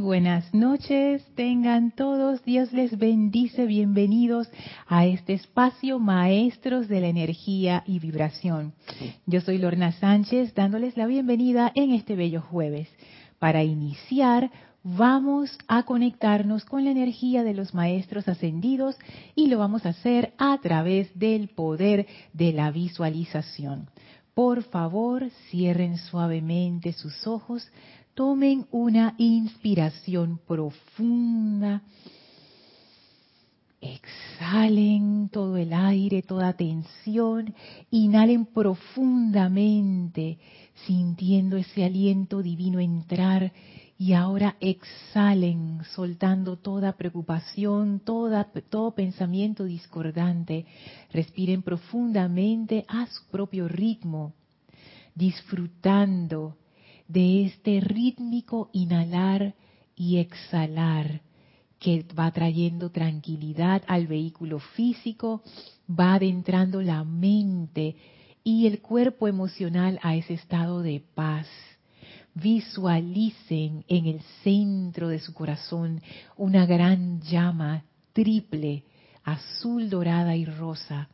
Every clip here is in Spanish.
Buenas noches, tengan todos, Dios les bendice, bienvenidos a este espacio Maestros de la Energía y Vibración. Yo soy Lorna Sánchez dándoles la bienvenida en este bello jueves. Para iniciar, vamos a conectarnos con la energía de los Maestros ascendidos y lo vamos a hacer a través del poder de la visualización. Por favor, cierren suavemente sus ojos Tomen una inspiración profunda. Exhalen todo el aire, toda tensión. Inhalen profundamente, sintiendo ese aliento divino entrar. Y ahora exhalen, soltando toda preocupación, toda, todo pensamiento discordante. Respiren profundamente a su propio ritmo, disfrutando de este rítmico inhalar y exhalar que va trayendo tranquilidad al vehículo físico, va adentrando la mente y el cuerpo emocional a ese estado de paz. Visualicen en el centro de su corazón una gran llama triple, azul, dorada y rosa,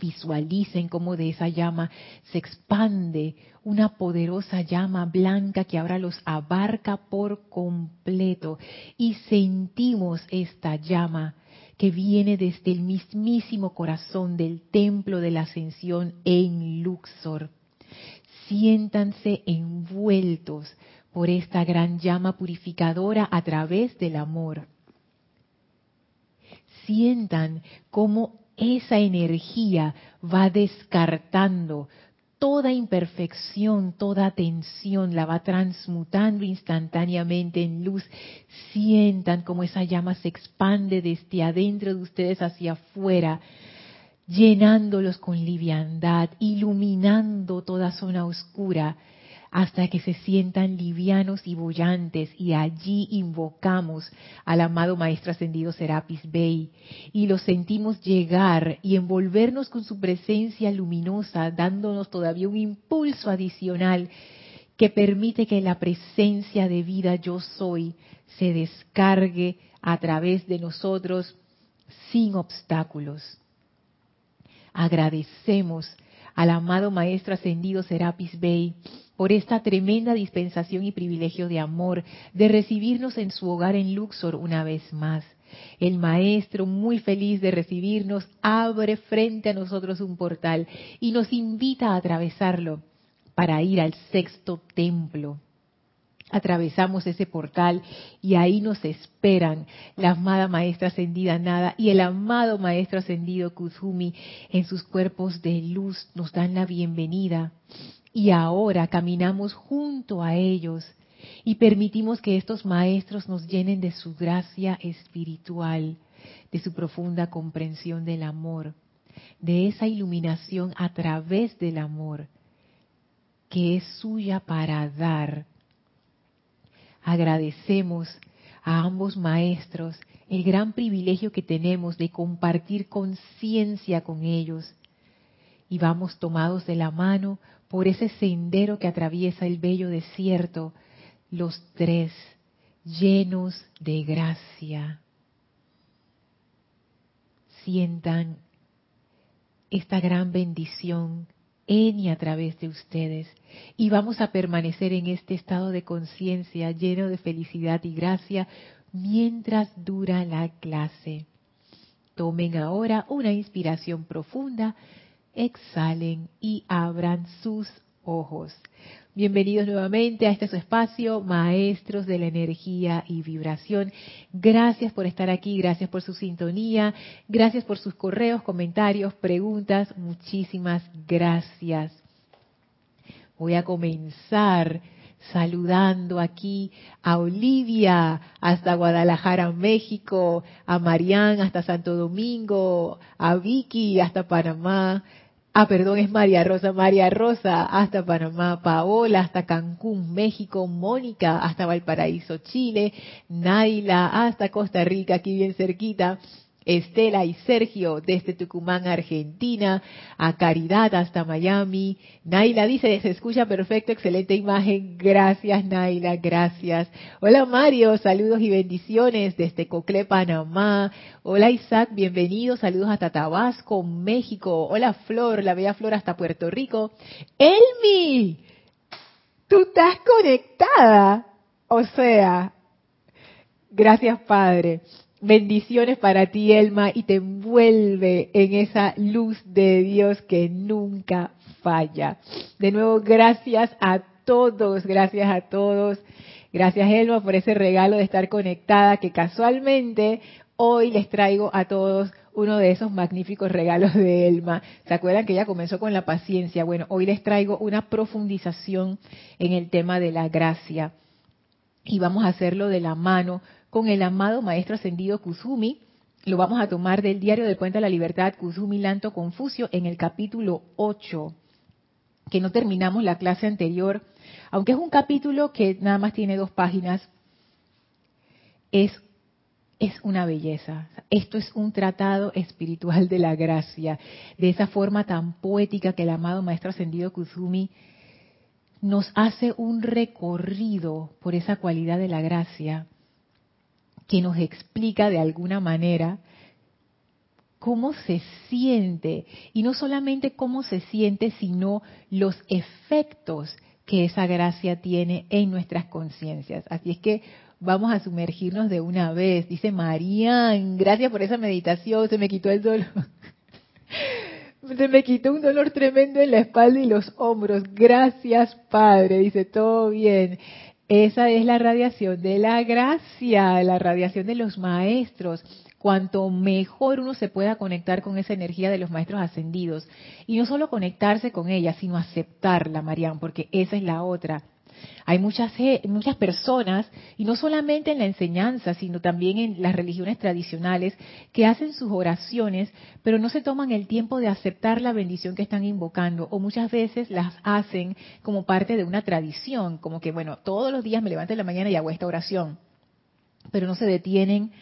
visualicen cómo de esa llama se expande una poderosa llama blanca que ahora los abarca por completo y sentimos esta llama que viene desde el mismísimo corazón del templo de la ascensión en Luxor. Siéntanse envueltos por esta gran llama purificadora a través del amor. Sientan cómo esa energía va descartando toda imperfección, toda tensión, la va transmutando instantáneamente en luz. Sientan como esa llama se expande desde adentro de ustedes hacia afuera, llenándolos con liviandad, iluminando toda zona oscura hasta que se sientan livianos y bollantes y allí invocamos al amado Maestro Ascendido Serapis Bey y lo sentimos llegar y envolvernos con su presencia luminosa, dándonos todavía un impulso adicional que permite que la presencia de vida yo soy se descargue a través de nosotros sin obstáculos. Agradecemos al amado Maestro Ascendido Serapis Bey por esta tremenda dispensación y privilegio de amor, de recibirnos en su hogar en Luxor una vez más. El Maestro, muy feliz de recibirnos, abre frente a nosotros un portal y nos invita a atravesarlo para ir al sexto templo. Atravesamos ese portal y ahí nos esperan la amada Maestra Ascendida Nada y el amado Maestro Ascendido Kuzumi en sus cuerpos de luz nos dan la bienvenida y ahora caminamos junto a ellos y permitimos que estos maestros nos llenen de su gracia espiritual, de su profunda comprensión del amor, de esa iluminación a través del amor que es suya para dar. Agradecemos a ambos maestros el gran privilegio que tenemos de compartir conciencia con ellos y vamos tomados de la mano por ese sendero que atraviesa el bello desierto, los tres, llenos de gracia. Sientan esta gran bendición en y a través de ustedes. Y vamos a permanecer en este estado de conciencia lleno de felicidad y gracia mientras dura la clase. Tomen ahora una inspiración profunda exhalen y abran sus ojos. Bienvenidos nuevamente a este su espacio, maestros de la energía y vibración. Gracias por estar aquí, gracias por su sintonía, gracias por sus correos, comentarios, preguntas. Muchísimas gracias. Voy a comenzar saludando aquí a Olivia hasta Guadalajara, México, a Marián hasta Santo Domingo, a Vicky hasta Panamá, Ah, perdón, es María Rosa. María Rosa hasta Panamá, Paola hasta Cancún, México, Mónica hasta Valparaíso, Chile, Naila hasta Costa Rica, aquí bien cerquita, Estela y Sergio desde Tucumán, Argentina, a Caridad hasta Miami. Naila dice, se escucha perfecto, excelente imagen. Gracias Naila, gracias. Hola Mario, saludos y bendiciones desde Cocle, Panamá. Hola Isaac, bienvenido, saludos hasta Tabasco, México. Hola Flor, la bella Flor hasta Puerto Rico. Elmi, tú estás conectada. O sea, gracias Padre. Bendiciones para ti, Elma, y te envuelve en esa luz de Dios que nunca falla. De nuevo, gracias a todos, gracias a todos. Gracias, Elma, por ese regalo de estar conectada, que casualmente hoy les traigo a todos uno de esos magníficos regalos de Elma. ¿Se acuerdan que ella comenzó con la paciencia? Bueno, hoy les traigo una profundización en el tema de la gracia. Y vamos a hacerlo de la mano con el amado Maestro Ascendido Kusumi. Lo vamos a tomar del diario del Puente de la Libertad, Kusumi Lanto Confucio, en el capítulo 8, que no terminamos la clase anterior. Aunque es un capítulo que nada más tiene dos páginas, es, es una belleza. Esto es un tratado espiritual de la gracia, de esa forma tan poética que el amado Maestro Ascendido Kusumi nos hace un recorrido por esa cualidad de la gracia que nos explica de alguna manera cómo se siente, y no solamente cómo se siente, sino los efectos que esa gracia tiene en nuestras conciencias. Así es que vamos a sumergirnos de una vez. Dice Marían, gracias por esa meditación, se me quitó el dolor. se me quitó un dolor tremendo en la espalda y los hombros. Gracias, Padre. Dice, todo bien. Esa es la radiación de la gracia, la radiación de los maestros. Cuanto mejor uno se pueda conectar con esa energía de los maestros ascendidos. Y no solo conectarse con ella, sino aceptarla, Marian, porque esa es la otra. Hay muchas, muchas personas, y no solamente en la enseñanza, sino también en las religiones tradicionales, que hacen sus oraciones, pero no se toman el tiempo de aceptar la bendición que están invocando, o muchas veces las hacen como parte de una tradición, como que, bueno, todos los días me levanto en la mañana y hago esta oración, pero no se detienen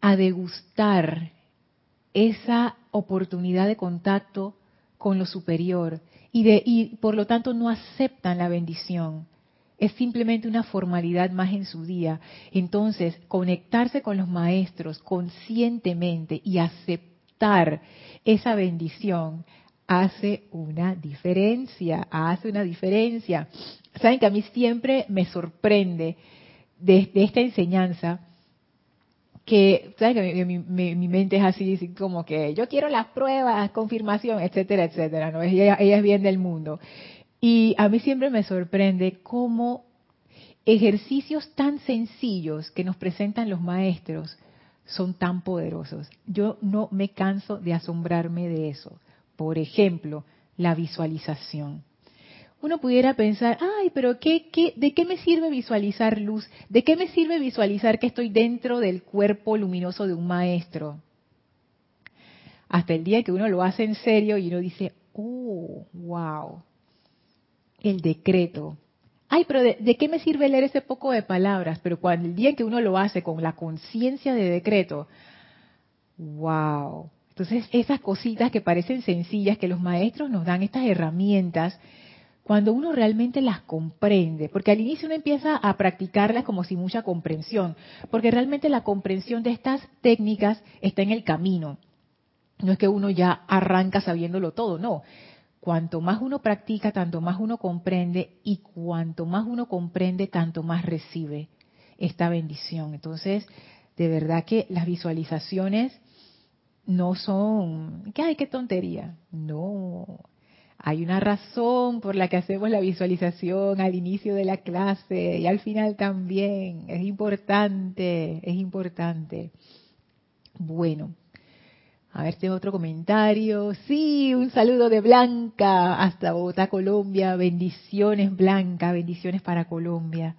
a degustar esa oportunidad de contacto con lo superior y, de, y por lo tanto no aceptan la bendición es simplemente una formalidad más en su día. Entonces, conectarse con los maestros conscientemente y aceptar esa bendición hace una diferencia, hace una diferencia. Saben que a mí siempre me sorprende de, esta enseñanza que, ¿saben que mi, mente es así, como que yo quiero las pruebas, confirmación, etcétera, etcétera, ¿no? Ella, ella es bien del mundo. Y a mí siempre me sorprende cómo ejercicios tan sencillos que nos presentan los maestros son tan poderosos. Yo no me canso de asombrarme de eso. Por ejemplo, la visualización. Uno pudiera pensar, ay, pero ¿qué, qué, de qué me sirve visualizar luz? ¿De qué me sirve visualizar que estoy dentro del cuerpo luminoso de un maestro? Hasta el día que uno lo hace en serio y uno dice, oh, wow, el decreto. Ay, pero de, qué me sirve leer ese poco de palabras? Pero cuando el día en que uno lo hace con la conciencia de decreto, wow. Entonces, esas cositas que parecen sencillas, que los maestros nos dan estas herramientas, cuando uno realmente las comprende, porque al inicio uno empieza a practicarlas como sin mucha comprensión, porque realmente la comprensión de estas técnicas está en el camino. No es que uno ya arranca sabiéndolo todo, no cuanto más uno practica, tanto más uno comprende y cuanto más uno comprende, tanto más recibe esta bendición. Entonces, de verdad que las visualizaciones no son, que ay, qué tontería. No, hay una razón por la que hacemos la visualización al inicio de la clase y al final también. Es importante, es importante. Bueno, a ver, tengo otro comentario. Sí, un saludo de Blanca hasta Bogotá, Colombia. Bendiciones, Blanca, bendiciones para Colombia.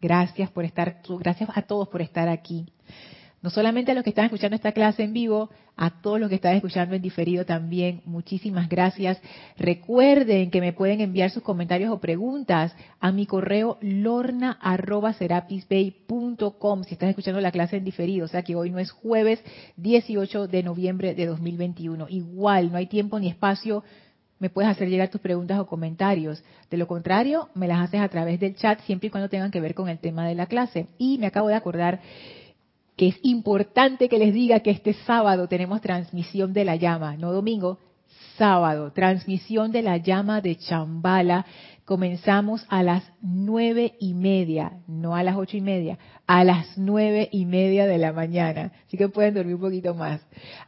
Gracias por estar, gracias a todos por estar aquí. No solamente a los que están escuchando esta clase en vivo, a todos los que están escuchando en diferido también, muchísimas gracias. Recuerden que me pueden enviar sus comentarios o preguntas a mi correo lorna.serapisbay.com si están escuchando la clase en diferido, o sea que hoy no es jueves 18 de noviembre de 2021. Igual, no hay tiempo ni espacio me puedes hacer llegar tus preguntas o comentarios. De lo contrario, me las haces a través del chat siempre y cuando tengan que ver con el tema de la clase. Y me acabo de acordar que es importante que les diga que este sábado tenemos transmisión de la llama, no domingo, sábado, transmisión de la llama de Chambala. Comenzamos a las nueve y media, no a las ocho y media, a las nueve y media de la mañana. Así que pueden dormir un poquito más.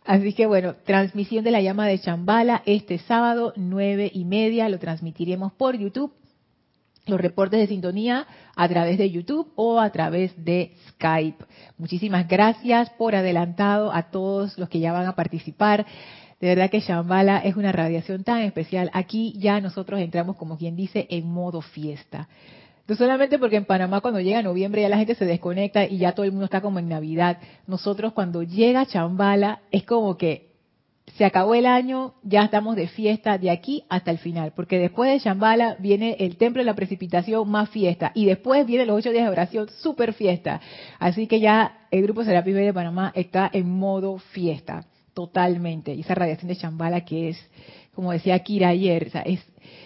Así que bueno, transmisión de la llama de Chambala este sábado, nueve y media, lo transmitiremos por YouTube los reportes de sintonía a través de YouTube o a través de Skype. Muchísimas gracias por adelantado a todos los que ya van a participar. De verdad que Shambhala es una radiación tan especial. Aquí ya nosotros entramos, como quien dice, en modo fiesta. No solamente porque en Panamá cuando llega noviembre ya la gente se desconecta y ya todo el mundo está como en Navidad. Nosotros cuando llega Chambala es como que se acabó el año, ya estamos de fiesta de aquí hasta el final, porque después de Shambhala viene el templo de la precipitación más fiesta, y después vienen los ocho días de oración, super fiesta. Así que ya el grupo Serapis de Panamá está en modo fiesta, totalmente. Y esa radiación de Shambhala que es, como decía Kira ayer, es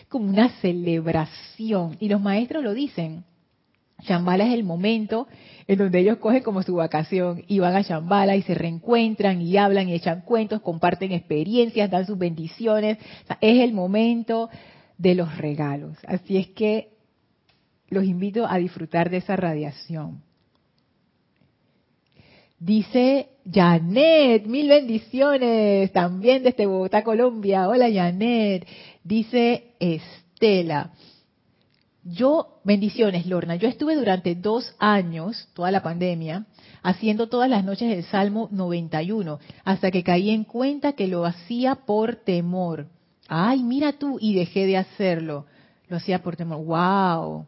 como una celebración. Y los maestros lo dicen, Shambhala es el momento en donde ellos cogen como su vacación y van a Shambhala y se reencuentran y hablan y echan cuentos, comparten experiencias, dan sus bendiciones. es el momento de los regalos. Así es que los invito a disfrutar de esa radiación. Dice Janet, mil bendiciones, también desde Bogotá, Colombia. Hola Janet. Dice Estela, yo, bendiciones, Lorna, yo estuve durante dos años, toda la pandemia, haciendo todas las noches el Salmo 91, hasta que caí en cuenta que lo hacía por temor. Ay, mira tú, y dejé de hacerlo. Lo hacía por temor. ¡Wow!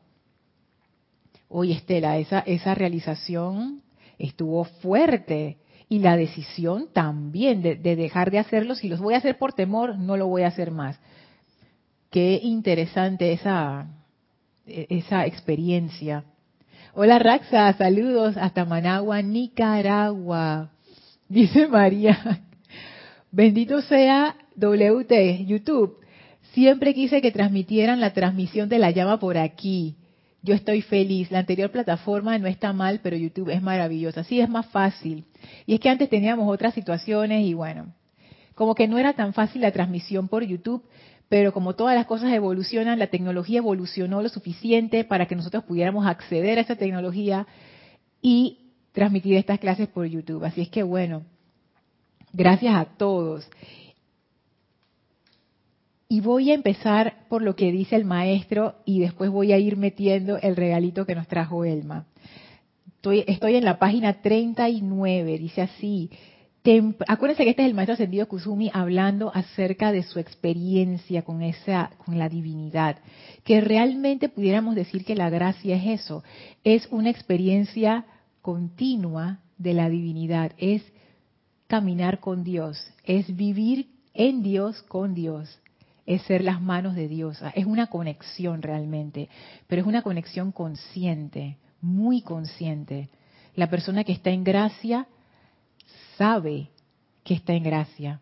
Oye, Estela, esa, esa realización estuvo fuerte. Y la decisión también de, de dejar de hacerlo. Si los voy a hacer por temor, no lo voy a hacer más. Qué interesante esa, esa experiencia. Hola Raxa, saludos hasta Managua, Nicaragua. Dice María, bendito sea WT, YouTube. Siempre quise que transmitieran la transmisión de la llama por aquí. Yo estoy feliz. La anterior plataforma no está mal, pero YouTube es maravillosa. Sí, es más fácil. Y es que antes teníamos otras situaciones y bueno, como que no era tan fácil la transmisión por YouTube, pero como todas las cosas evolucionan, la tecnología evolucionó lo suficiente para que nosotros pudiéramos acceder a esa tecnología y transmitir estas clases por YouTube. Así es que bueno, gracias a todos. Y voy a empezar por lo que dice el maestro y después voy a ir metiendo el regalito que nos trajo Elma. Estoy, estoy en la página 39, dice así, acuérdense que este es el maestro ascendido Kusumi hablando acerca de su experiencia con esa, con la divinidad. Que realmente pudiéramos decir que la gracia es eso, es una experiencia continua de la divinidad, es caminar con Dios, es vivir en Dios con Dios, es ser las manos de Dios, es una conexión realmente, pero es una conexión consciente, muy consciente. La persona que está en gracia sabe que está en gracia,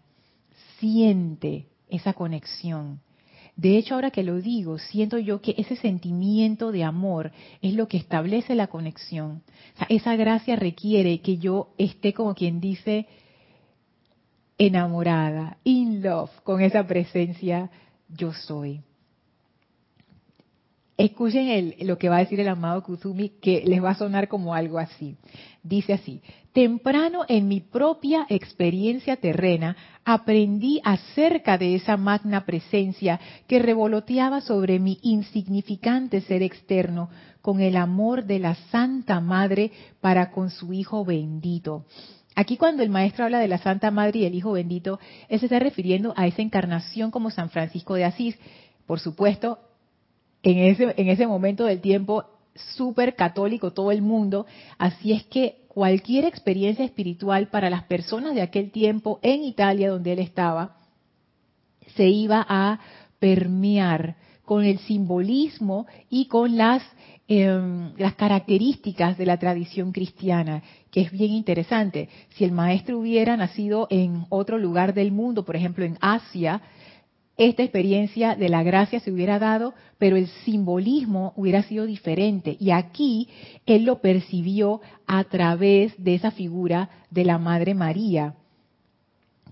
siente esa conexión. De hecho, ahora que lo digo, siento yo que ese sentimiento de amor es lo que establece la conexión. esa gracia requiere que yo esté como quien dice enamorada, in love con esa presencia yo soy. Escuchen lo que va a decir el amado Kusumi, que les va a sonar como algo así. Dice así, temprano en mi propia experiencia terrena aprendí acerca de esa magna presencia que revoloteaba sobre mi insignificante ser externo con el amor de la Santa Madre para con su Hijo bendito. Aquí cuando el maestro habla de la Santa Madre y el Hijo bendito, él se está refiriendo a esa encarnación como San Francisco de Asís. Por supuesto, en ese, en ese momento del tiempo súper católico todo el mundo, así es que cualquier experiencia espiritual para las personas de aquel tiempo en Italia donde él estaba, se iba a permear con el simbolismo y con las, em, las características de la tradición cristiana, que es bien interesante. Si el maestro hubiera nacido en otro lugar del mundo, por ejemplo en Asia, esta experiencia de la gracia se hubiera dado, pero el simbolismo hubiera sido diferente. Y aquí él lo percibió a través de esa figura de la Madre María,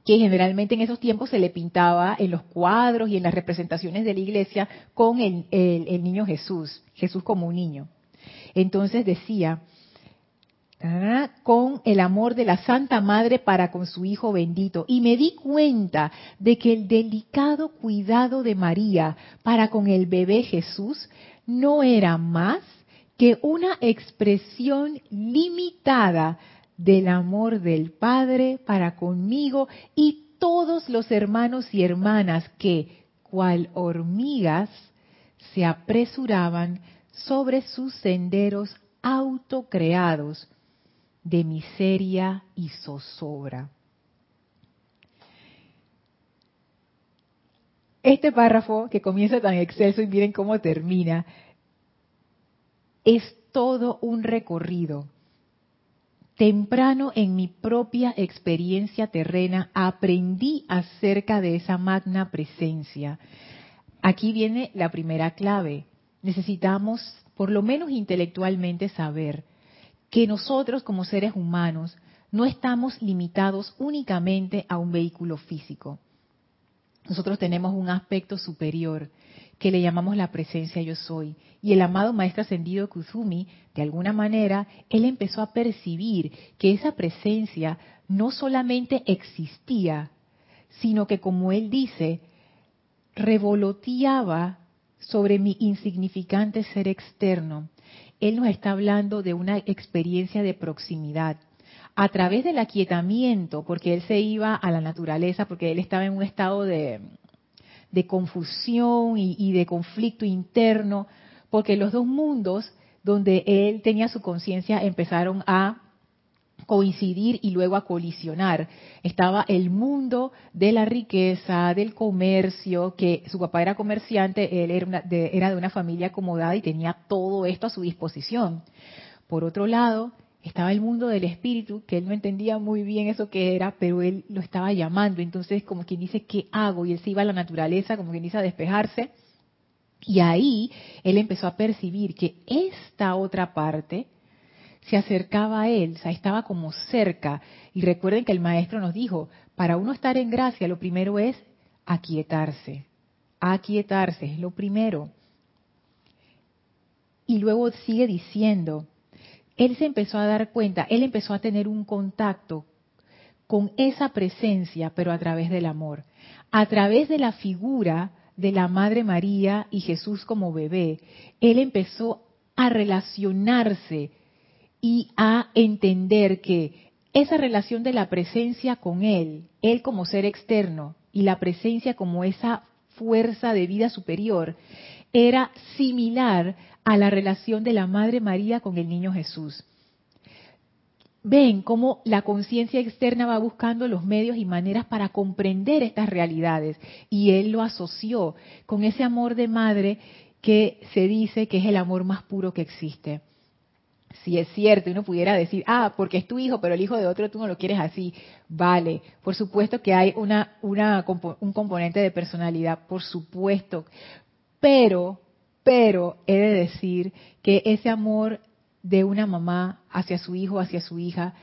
que generalmente en esos tiempos se le pintaba en los cuadros y en las representaciones de la iglesia con el, niño Jesús, Jesús como un niño. Entonces decía, con el amor de la Santa Madre para con su Hijo bendito. Y me di cuenta de que el delicado cuidado de María para con el bebé Jesús no era más que una expresión limitada del amor del Padre para conmigo y todos los hermanos y hermanas que, cual hormigas, se apresuraban sobre sus senderos autocreados de miseria y zozobra. Este párrafo que comienza tan excelso y miren cómo termina, es todo un recorrido. Temprano en mi propia experiencia terrena aprendí acerca de esa magna presencia. Aquí viene la primera clave. Necesitamos, por lo menos intelectualmente, saber que nosotros como seres humanos no estamos limitados únicamente a un vehículo físico. Nosotros tenemos un aspecto superior que le llamamos la presencia yo soy. Y el amado maestro ascendido Kuzumi, de alguna manera, él empezó a percibir que esa presencia no solamente existía, sino que como él dice, revoloteaba sobre mi insignificante ser externo él nos está hablando de una experiencia de proximidad. A través del aquietamiento, porque él se iba a la naturaleza, porque él estaba en un estado de, confusión y, de conflicto interno, porque los dos mundos donde él tenía su conciencia empezaron a coincidir y luego a colisionar. Estaba el mundo de la riqueza, del comercio, que su papá era comerciante, él era, de, de una familia acomodada y tenía todo esto a su disposición. Por otro lado, estaba el mundo del espíritu, que él no entendía muy bien eso que era, pero él lo estaba llamando. Entonces, como quien dice, ¿qué hago? Y él se iba a la naturaleza, como quien dice, a despejarse. Y ahí él empezó a percibir que esta otra parte, se acercaba a él, estaba como cerca. Y recuerden que el maestro nos dijo, para uno estar en gracia, lo primero es aquietarse. Aquietarse es lo primero. Y luego sigue diciendo, él se empezó a dar cuenta, él empezó a tener un contacto con esa presencia, pero a través del amor, a través de la figura de la Madre María y Jesús como bebé, él empezó a relacionarse y a entender que esa relación de la presencia con Él, Él como ser externo y la presencia como esa fuerza de vida superior, era similar a la relación de la Madre María con el niño Jesús. Ven cómo la conciencia externa va buscando los medios y maneras para comprender estas realidades y él lo asoció con ese amor de madre que se dice que es el amor más puro que existe si es cierto, uno pudiera decir, ah, porque es tu hijo, pero el hijo de otro tú no lo quieres así. Vale, por supuesto que hay una, una, un componente de personalidad, por supuesto. Pero, pero he de decir que ese amor de una mamá hacia su hijo, hacia su hija,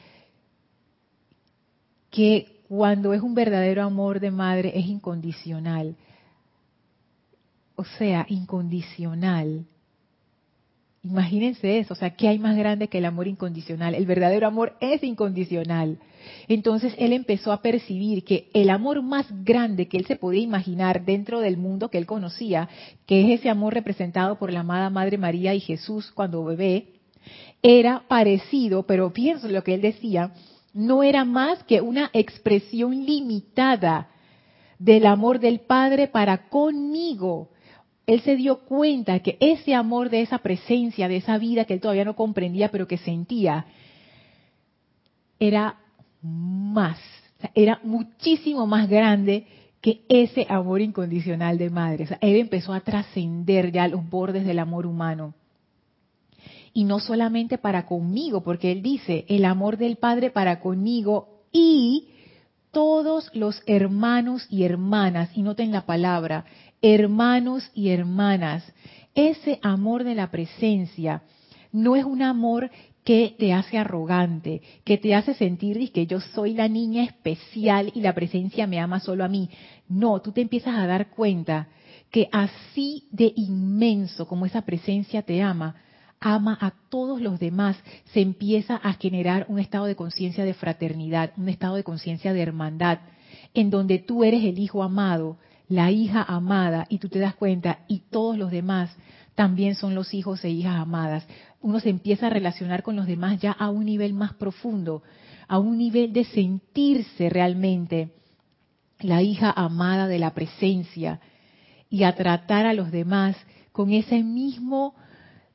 que cuando es un verdadero amor de madre es incondicional. O sea, incondicional. Imagínense eso, o sea, ¿qué hay más grande que el amor incondicional? El verdadero amor es incondicional. Entonces él empezó a percibir que el amor más grande que él se podía imaginar dentro del mundo que él conocía, que es ese amor representado por la amada Madre María y Jesús cuando bebé, era parecido, pero pienso lo que él decía, no era más que una expresión limitada del amor del Padre para conmigo él se dio cuenta que ese amor de esa presencia, de esa vida que él todavía no comprendía, pero que sentía, era más, era muchísimo más grande que ese amor incondicional de madre. él empezó a trascender ya los bordes del amor humano. Y no solamente para conmigo, porque él dice, el amor del Padre para conmigo y todos los hermanos y hermanas, y noten la palabra, hermanos y hermanas, ese amor de la presencia no es un amor que te hace arrogante, que te hace sentir que yo soy la niña especial y la presencia me ama solo a mí. No, tú te empiezas a dar cuenta que así de inmenso como esa presencia te ama, ama a todos los demás, se empieza a generar un estado de conciencia de fraternidad, un estado de conciencia de hermandad, en donde tú eres el hijo amado, la hija amada, y tú te das cuenta, y todos los demás también son los hijos e hijas amadas. Uno se empieza a relacionar con los demás ya a un nivel más profundo, a un nivel de sentirse realmente la hija amada de la presencia y a tratar a los demás con ese mismo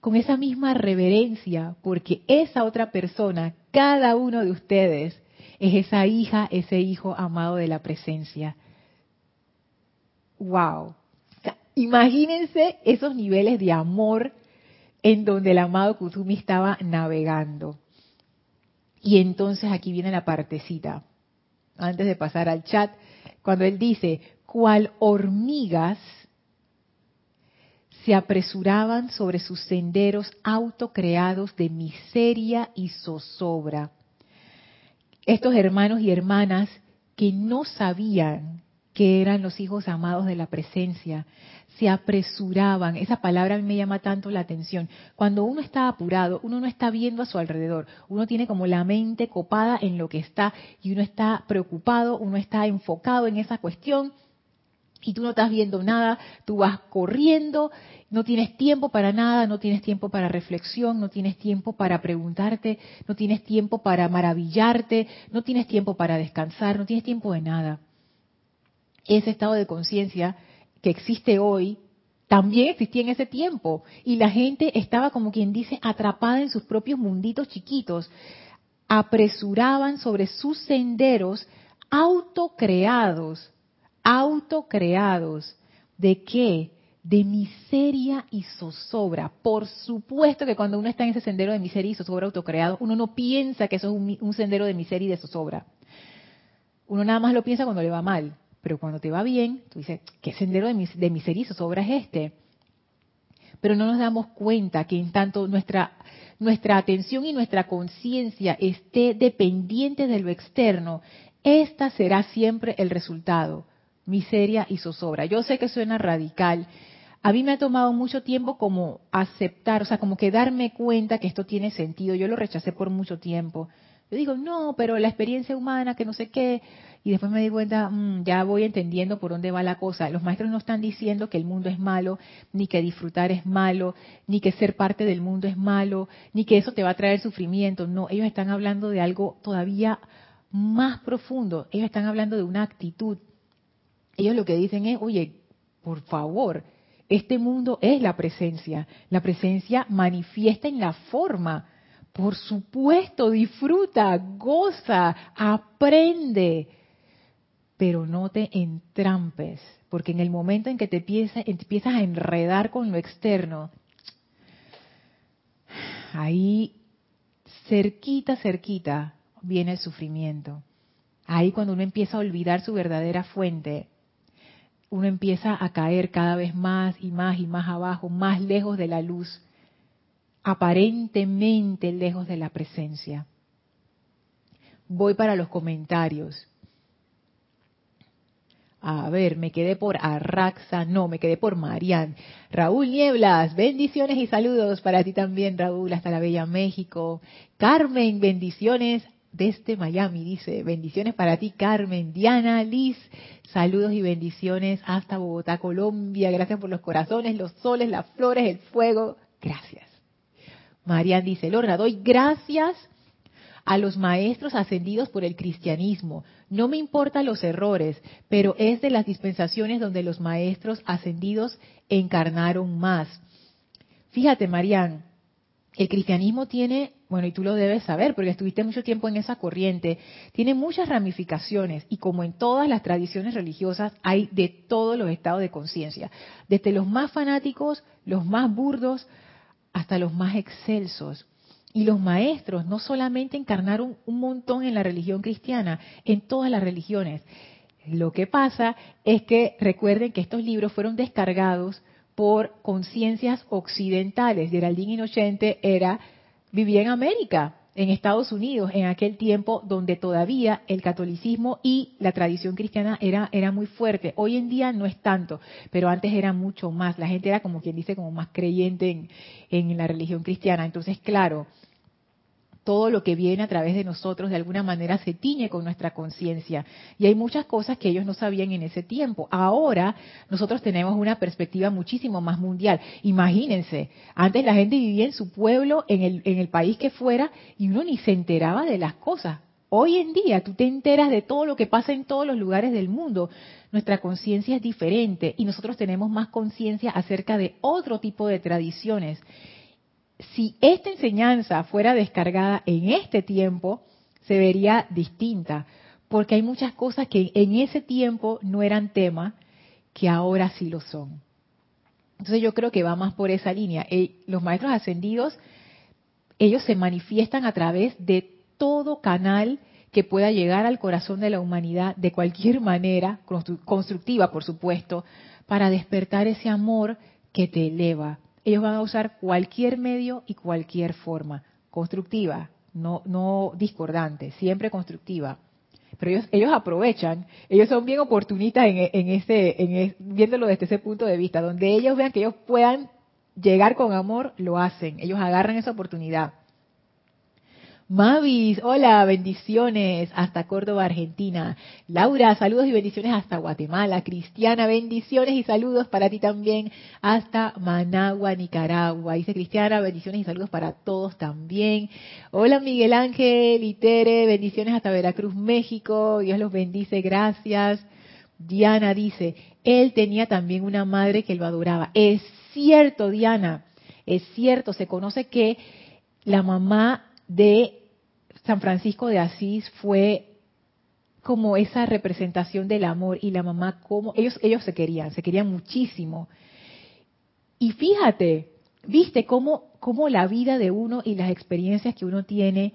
con esa misma reverencia, porque esa otra persona, cada uno de ustedes, es esa hija, ese hijo amado de la presencia. Wow. imagínense esos niveles de amor en donde el amado Kusumi estaba navegando. Y entonces aquí viene la partecita, antes de pasar al chat, cuando él dice, cual hormigas se apresuraban sobre sus senderos autocreados de miseria y zozobra. Estos hermanos y hermanas que no sabían que eran los hijos amados de la presencia, se apresuraban. Esa palabra a mí me llama tanto la atención. Cuando uno está apurado, uno no está viendo a su alrededor, uno tiene como la mente copada en lo que está y uno está preocupado, uno está enfocado en esa cuestión y tú no estás viendo nada, tú vas corriendo, no tienes tiempo para nada, no tienes tiempo para reflexión, no tienes tiempo para preguntarte, no tienes tiempo para maravillarte, no tienes tiempo para descansar, no tienes tiempo de nada. Ese estado de conciencia que existe hoy también existía en ese tiempo y la gente estaba como quien dice atrapada en sus propios munditos chiquitos, apresuraban sobre sus senderos autocreados autocreados. ¿De qué? De miseria y zozobra. Por supuesto que cuando uno está en ese sendero de miseria y zozobra autocreado, uno no piensa que eso es un, sendero de miseria y de zozobra. Uno nada más lo piensa cuando le va mal. Pero cuando te va bien, tú dices, ¿qué sendero de, de miseria y zozobra es este? Pero no nos damos cuenta que en tanto nuestra, nuestra atención y nuestra conciencia esté dependiente de lo externo, esta será siempre el resultado miseria y zozobra. Yo sé que suena radical. A mí me ha tomado mucho tiempo como aceptar, o sea, como que darme cuenta que esto tiene sentido. Yo lo rechacé por mucho tiempo. Yo digo, no, pero la experiencia humana, que no sé qué. Y después me di cuenta, mm, ya voy entendiendo por dónde va la cosa. Los maestros no están diciendo que el mundo es malo, ni que disfrutar es malo, ni que ser parte del mundo es malo, ni que eso te va a traer sufrimiento. No, ellos están hablando de algo todavía más profundo. Ellos están hablando de una actitud ellos lo que dicen es, oye, por favor, este mundo es la presencia. La presencia manifiesta en la forma. Por supuesto, disfruta, goza, aprende, pero no te entrampes, porque en el momento en que te empiezas, a enredar con lo externo, ahí cerquita, cerquita viene el sufrimiento. Ahí cuando uno empieza a olvidar su verdadera fuente, uno empieza a caer cada vez más y más y más abajo, más lejos de la luz, aparentemente lejos de la presencia. Voy para los comentarios. A ver, me quedé por Arraxa, no, me quedé por Marian. Raúl Nieblas, bendiciones y saludos para ti también, Raúl, hasta la Bella México. Carmen, bendiciones desde Miami, dice, bendiciones para ti, Carmen. Diana, Liz, saludos y bendiciones hasta Bogotá, Colombia. Gracias por los corazones, los soles, las flores, el fuego. Gracias. Marian dice, Lorna, doy gracias a los maestros ascendidos por el cristianismo. No me importan los errores, pero es de las dispensaciones donde los maestros ascendidos encarnaron más. Fíjate, Marian, el cristianismo tiene, bueno, y tú lo debes saber porque estuviste mucho tiempo en esa corriente, tiene muchas ramificaciones y como en todas las tradiciones religiosas hay de todos los estados de conciencia, desde los más fanáticos, los más burdos, hasta los más excelsos. Y los maestros no solamente encarnaron un montón en la religión cristiana, en todas las religiones. Lo que pasa es que recuerden que estos libros fueron descargados por conciencias occidentales. Geraldine Inocente era, vivía en América, en Estados Unidos, en aquel tiempo donde todavía el catolicismo y la tradición cristiana era, era muy fuerte. Hoy en día no es tanto, pero antes era mucho más. La gente era como quien dice, como más creyente en, en la religión cristiana. Entonces, claro, todo lo que viene a través de nosotros de alguna manera se tiñe con nuestra conciencia. Y hay muchas cosas que ellos no sabían en ese tiempo. Ahora nosotros tenemos una perspectiva muchísimo más mundial. Imagínense, antes la gente vivía en su pueblo, en el, país que fuera, y uno ni se enteraba de las cosas. Hoy en día tú te enteras de todo lo que pasa en todos los lugares del mundo. Nuestra conciencia es diferente y nosotros tenemos más conciencia acerca de otro tipo de tradiciones si esta enseñanza fuera descargada en este tiempo, se vería distinta, porque hay muchas cosas que en ese tiempo no eran tema, que ahora sí lo son. Entonces yo creo que va más por esa línea. Eh, los maestros ascendidos, ellos se manifiestan a través de todo canal que pueda llegar al corazón de la humanidad de cualquier manera, constructiva por supuesto, para despertar ese amor que te eleva, ellos van a usar cualquier medio y cualquier forma, constructiva, no, no discordante, siempre constructiva. Pero ellos, ellos aprovechan, ellos son bien oportunistas en, en ese, en, viéndolo desde ese punto de vista, donde ellos vean que ellos puedan llegar con amor, lo hacen, ellos agarran esa oportunidad. Mavis, hola, bendiciones hasta Córdoba, Argentina. Laura, saludos y bendiciones hasta Guatemala. Cristiana, bendiciones y saludos para ti también hasta Managua, Nicaragua. Dice Cristiana, bendiciones y saludos para todos también. Hola Miguel Ángel y Tere, bendiciones hasta Veracruz, México. Dios los bendice, gracias. Diana dice, él tenía también una madre que lo adoraba. Es cierto, Diana, es cierto, se conoce que la mamá de San Francisco de Asís fue como esa representación del amor y la mamá como ellos ellos se querían, se querían muchísimo. Y fíjate, viste cómo cómo la vida de uno y las experiencias que uno tiene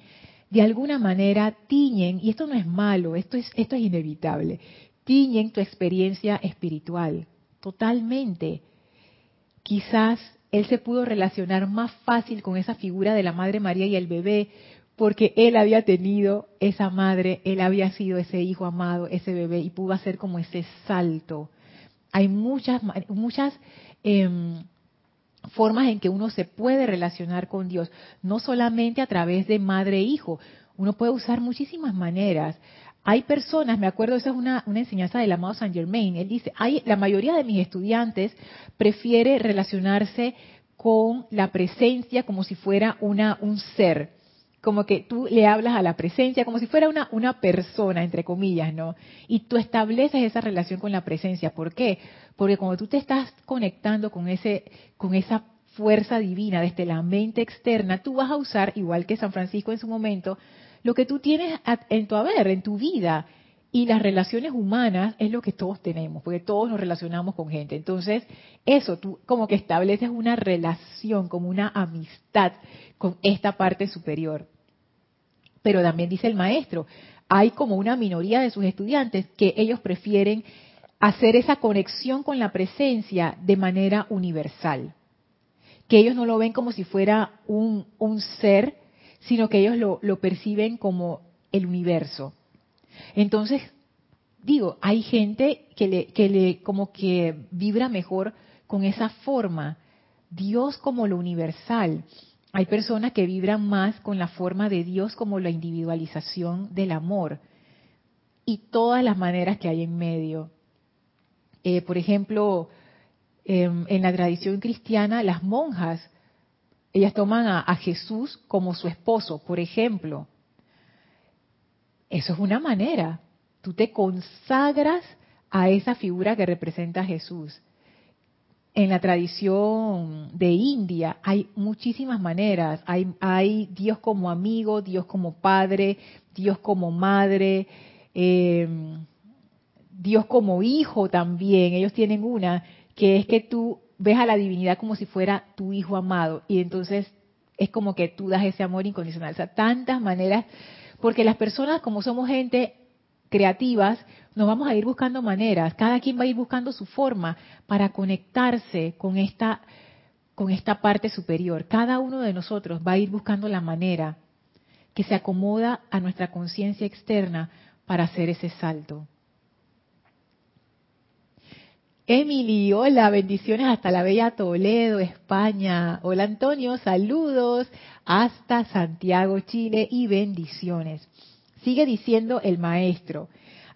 de alguna manera tiñen, y esto no es malo, esto es esto es inevitable. Tiñen tu experiencia espiritual totalmente. Quizás él se pudo relacionar más fácil con esa figura de la Madre María y el bebé, porque él había tenido esa madre, él había sido ese hijo amado, ese bebé, y pudo hacer como ese salto. Hay muchas, muchas em, formas en que uno se puede relacionar con Dios, no solamente a través de madre e hijo, uno puede usar muchísimas maneras. Hay personas, me acuerdo, esa es una, una enseñanza del amado Saint Germain, él dice, hay, la mayoría de mis estudiantes prefiere relacionarse con la presencia como si fuera una, un ser, como que tú le hablas a la presencia como si fuera una, una persona, entre comillas, ¿no? Y tú estableces esa relación con la presencia. ¿Por qué? Porque cuando tú te estás conectando con, ese, con esa fuerza divina desde la mente externa, tú vas a usar, igual que San Francisco en su momento, lo que tú tienes en tu haber, en tu vida. Y las relaciones humanas es lo que todos tenemos, porque todos nos relacionamos con gente. Entonces, eso, tú como que estableces una relación, como una amistad con esta parte superior. Pero también dice el maestro, hay como una minoría de sus estudiantes que ellos prefieren hacer esa conexión con la presencia de manera universal. Que ellos no lo ven como si fuera un, un ser sino que ellos lo, perciben como el universo. Entonces, digo, hay gente que le, que le como que vibra mejor con esa forma, Dios como lo universal. Hay personas que vibran más con la forma de Dios como la individualización del amor y todas las maneras que hay en medio. Eh, por ejemplo, em, en la tradición cristiana, las monjas ellas toman a, Jesús como su esposo, por ejemplo. Eso es una manera. Tú te consagras a esa figura que representa a Jesús. En la tradición de India hay muchísimas maneras. Hay, Dios como amigo, Dios como padre, Dios como madre, eh, Dios como hijo también. Ellos tienen una que es que tú ves a la divinidad como si fuera tu hijo amado y entonces es como que tú das ese amor incondicional. O sea, tantas maneras, porque las personas como somos gente creativas, nos vamos a ir buscando maneras, cada quien va a ir buscando su forma para conectarse con esta con esta parte superior. Cada uno de nosotros va a ir buscando la manera que se acomoda a nuestra conciencia externa para hacer ese salto. Emily, hola, bendiciones hasta la bella Toledo, España. Hola Antonio, saludos hasta Santiago, Chile y bendiciones. Sigue diciendo el maestro,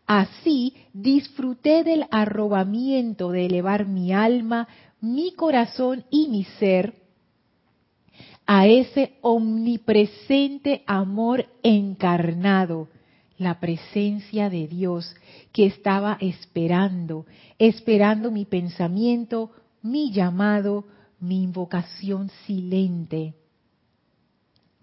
así disfruté del arrobamiento de elevar mi alma, mi corazón y mi ser a ese omnipresente amor encarnado, la presencia de Dios que estaba esperando, esperando mi pensamiento, mi llamado, mi invocación silente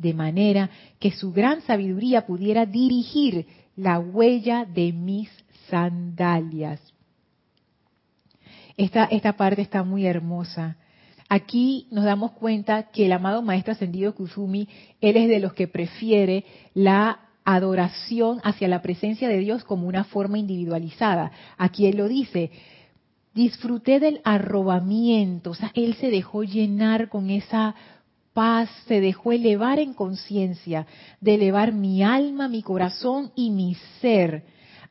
de manera que su gran sabiduría pudiera dirigir la huella de mis sandalias. Esta, esta parte está muy hermosa. Aquí nos damos cuenta que el amado Maestro Ascendido Kusumi, él es de los que prefiere la adoración hacia la presencia de Dios como una forma individualizada. Aquí él lo dice, disfruté del arrobamiento, o sea, él se dejó llenar con esa paz, se dejó elevar en conciencia, de elevar mi alma, mi corazón y mi ser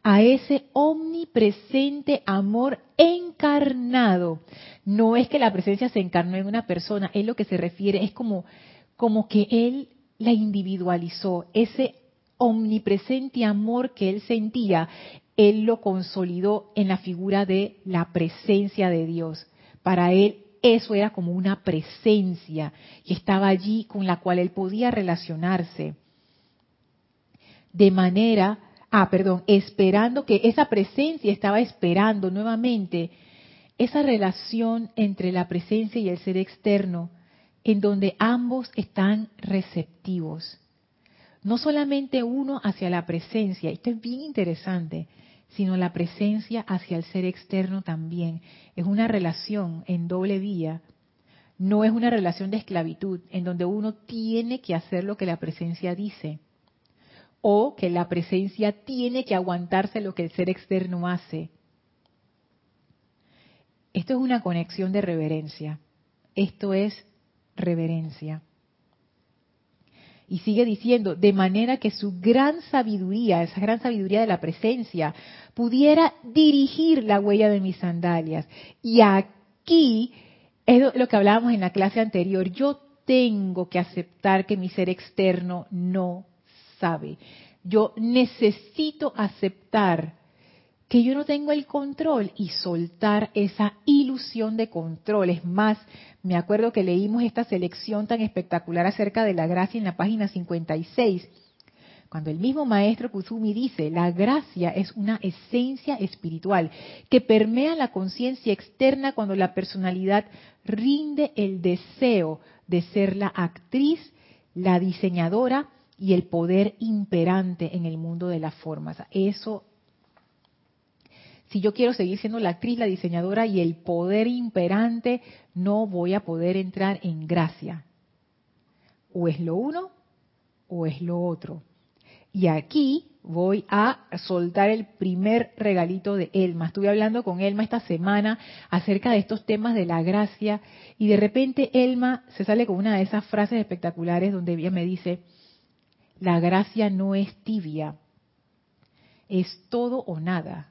a ese omnipresente amor encarnado. No es que la presencia se encarnó en una persona, es lo que se refiere, es como, como que él la individualizó, ese omnipresente amor que él sentía, él lo consolidó en la figura de la presencia de Dios. Para él eso era como una presencia que estaba allí con la cual él podía relacionarse. De manera, ah, perdón, esperando que esa presencia estaba esperando nuevamente esa relación entre la presencia y el ser externo, en donde ambos están receptivos. No solamente uno hacia la presencia, esto es bien interesante, sino la presencia hacia el ser externo también. Es una relación en doble vía, no es una relación de esclavitud en donde uno tiene que hacer lo que la presencia dice o que la presencia tiene que aguantarse lo que el ser externo hace. Esto es una conexión de reverencia. Esto es reverencia. Y sigue diciendo, de manera que su gran sabiduría, esa gran sabiduría de la presencia, pudiera dirigir la huella de mis sandalias. Y aquí es lo que hablábamos en la clase anterior. Yo tengo que aceptar que mi ser externo no sabe. Yo necesito aceptar que yo no tengo el control y soltar esa ilusión de control. Es más, me acuerdo que leímos esta selección tan espectacular acerca de la gracia en la página 56, cuando el mismo maestro Kusumi dice, la gracia es una esencia espiritual que permea la conciencia externa cuando la personalidad rinde el deseo de ser la actriz, la diseñadora y el poder imperante en el mundo de las formas. Eso si yo quiero seguir siendo la actriz, la diseñadora y el poder imperante, no voy a poder entrar en gracia. O es lo uno o es lo otro. Y aquí voy a soltar el primer regalito de Elma. Estuve hablando con Elma esta semana acerca de estos temas de la gracia y de repente Elma se sale con una de esas frases espectaculares donde ella me dice, la gracia no es tibia, es todo o nada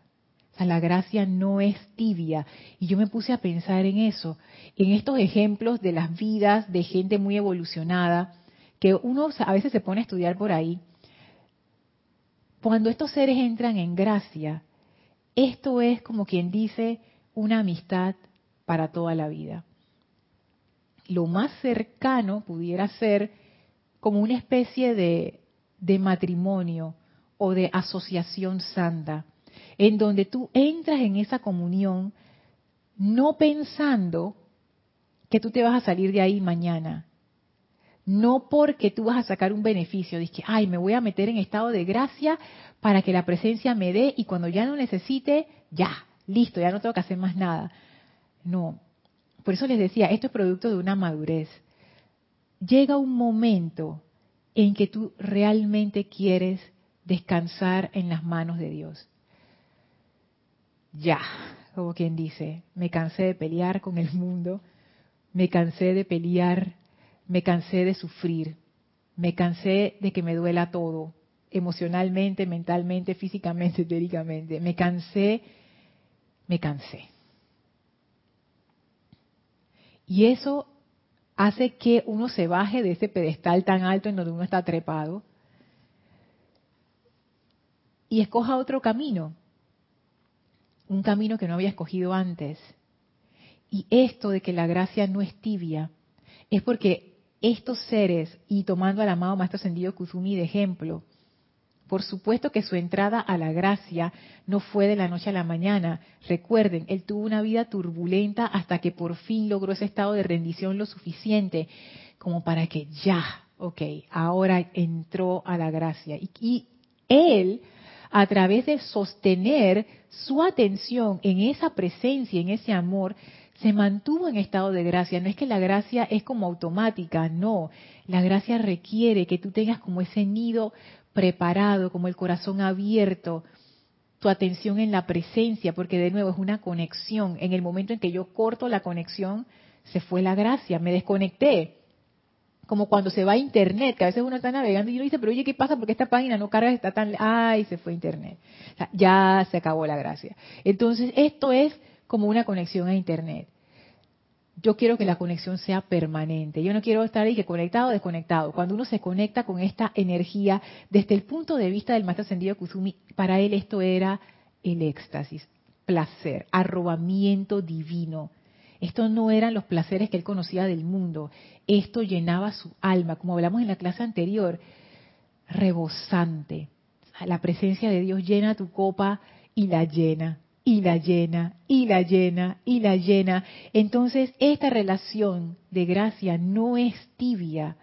la gracia no es tibia. Y yo me puse a pensar en eso, en estos ejemplos de las vidas de gente muy evolucionada, que uno a veces se pone a estudiar por ahí. Cuando estos seres entran en gracia, esto es como quien dice una amistad para toda la vida. Lo más cercano pudiera ser como una especie de, de matrimonio o de asociación santa, en donde tú entras en esa comunión no pensando que tú te vas a salir de ahí mañana, no porque tú vas a sacar un beneficio, que, ay, me voy a meter en estado de gracia para que la presencia me dé y cuando ya no necesite, ya, listo, ya no tengo que hacer más nada. No, por eso les decía, esto es producto de una madurez. Llega un momento en que tú realmente quieres descansar en las manos de Dios. Ya, como quien dice, me cansé de pelear con el mundo, me cansé de pelear, me cansé de sufrir, me cansé de que me duela todo, emocionalmente, mentalmente, físicamente, etéricamente, me cansé, me cansé. Y eso hace que uno se baje de ese pedestal tan alto en donde uno está trepado y escoja otro camino, un camino que no había escogido antes. Y esto de que la gracia no es tibia es porque estos seres, y tomando al amado Maestro Ascendido Kuzumi de ejemplo, por supuesto que su entrada a la gracia no fue de la noche a la mañana. Recuerden, él tuvo una vida turbulenta hasta que por fin logró ese estado de rendición lo suficiente como para que ya, ok, ahora entró a la gracia. Y, y él, a través de sostener su atención en esa presencia, en ese amor, se mantuvo en estado de gracia. No es que la gracia es como automática, no. La gracia requiere que tú tengas como ese nido preparado, como el corazón abierto, tu atención en la presencia, porque de nuevo es una conexión. En el momento en que yo corto la conexión, se fue la gracia, me desconecté. Como cuando se va a internet, que a veces uno está navegando y uno dice, pero oye, ¿qué pasa? Porque esta página no carga, está tan... ¡Ay, se fue internet! ya se acabó la gracia. Entonces, esto es como una conexión a internet yo quiero que la conexión sea permanente. Yo no quiero estar ahí conectado o desconectado. Cuando uno se conecta con esta energía, desde el punto de vista del maestro ascendido Kusumi, para él esto era el éxtasis, placer, arrobamiento divino. Esto no eran los placeres que él conocía del mundo. Esto llenaba su alma, como hablamos en la clase anterior, rebosante. La presencia de Dios llena tu copa y la llena y la llena, y la llena, y la llena. Entonces, esta relación de gracia no es tibia.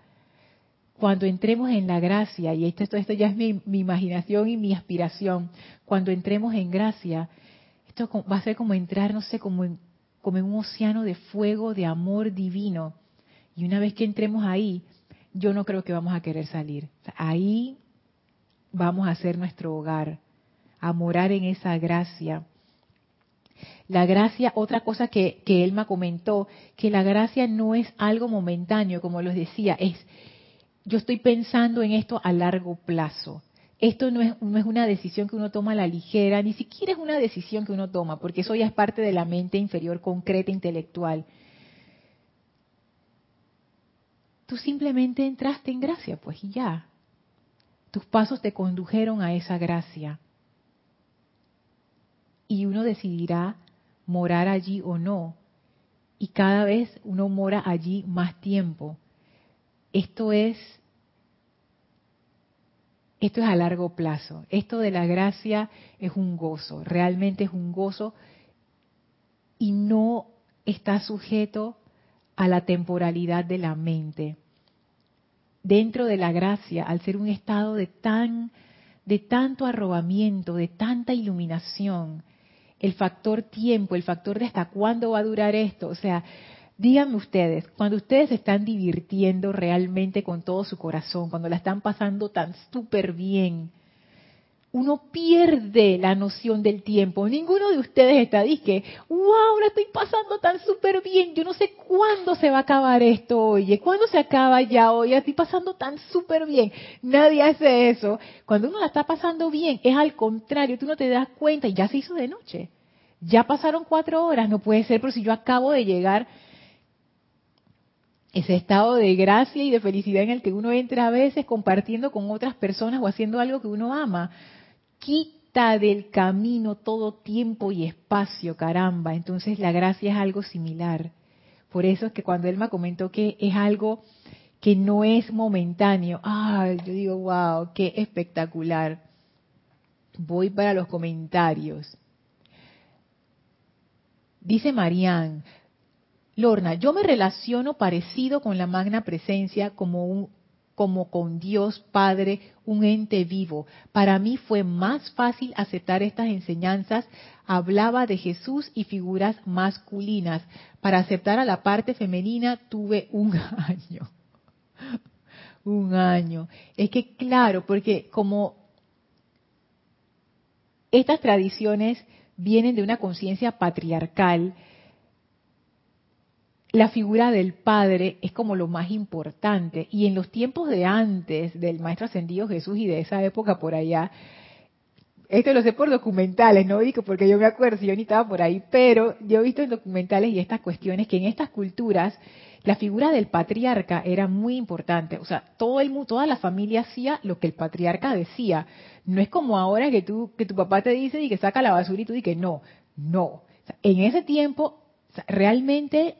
Cuando entremos en la gracia, y esto, esto ya es mi, imaginación y mi aspiración, cuando entremos en gracia, esto va a ser como entrar, no sé, como en, como en un océano de fuego, de amor divino. Y una vez que entremos ahí, yo no creo que vamos a querer salir. ahí vamos a ser nuestro hogar, a morar en esa gracia la gracia, otra cosa que, que Elma comentó, que la gracia no es algo momentáneo, como los decía, es, yo estoy pensando en esto a largo plazo. Esto no es, no es una decisión que uno toma a la ligera, ni siquiera es una decisión que uno toma, porque eso ya es parte de la mente inferior concreta, intelectual. Tú simplemente entraste en gracia, pues y ya. Tus pasos te condujeron a esa gracia. Y uno decidirá morar allí o no. Y cada vez uno mora allí más tiempo. Esto es esto es a largo plazo. Esto de la gracia es un gozo, realmente es un gozo y no está sujeto a la temporalidad de la mente. Dentro de la gracia, al ser un estado de tan de tanto arrobamiento, de tanta iluminación, el factor tiempo, el factor de hasta cuándo va a durar esto. O sea, díganme ustedes, cuando ustedes se están divirtiendo realmente con todo su corazón, cuando la están pasando tan súper bien, uno pierde la noción del tiempo. Ninguno de ustedes está que, wow, la estoy pasando tan súper bien. Yo no sé cuándo se va a acabar esto, oye, cuándo se acaba ya, hoy estoy pasando tan súper bien. Nadie hace eso. Cuando uno la está pasando bien, es al contrario, tú no te das cuenta y ya se hizo de noche. Ya pasaron cuatro horas, no puede ser, pero si yo acabo de llegar, ese estado de gracia y de felicidad en el que uno entra a veces compartiendo con otras personas o haciendo algo que uno ama quita del camino todo tiempo y espacio, caramba. Entonces la gracia es algo similar. Por eso es que cuando Elma comentó que es algo que no es momentáneo, ay, yo digo, wow, qué espectacular. Voy para los comentarios. Dice Marían, Lorna, yo me relaciono parecido con la magna presencia como un como con Dios Padre, un ente vivo. Para mí fue más fácil aceptar estas enseñanzas. Hablaba de Jesús y figuras masculinas. Para aceptar a la parte femenina tuve un año. un año. Es que claro, porque como estas tradiciones vienen de una conciencia patriarcal, la figura del Padre es como lo más importante. Y en los tiempos de antes del Maestro Ascendido Jesús y de esa época por allá, esto lo sé por documentales, no digo porque yo me acuerdo si yo ni estaba por ahí, pero yo he visto en documentales y estas cuestiones que en estas culturas la figura del patriarca era muy importante. O sea, todo el toda la familia hacía lo que el patriarca decía. No es como ahora que que tu papá te dice y que saca la basura y tú dices no, no. en ese tiempo realmente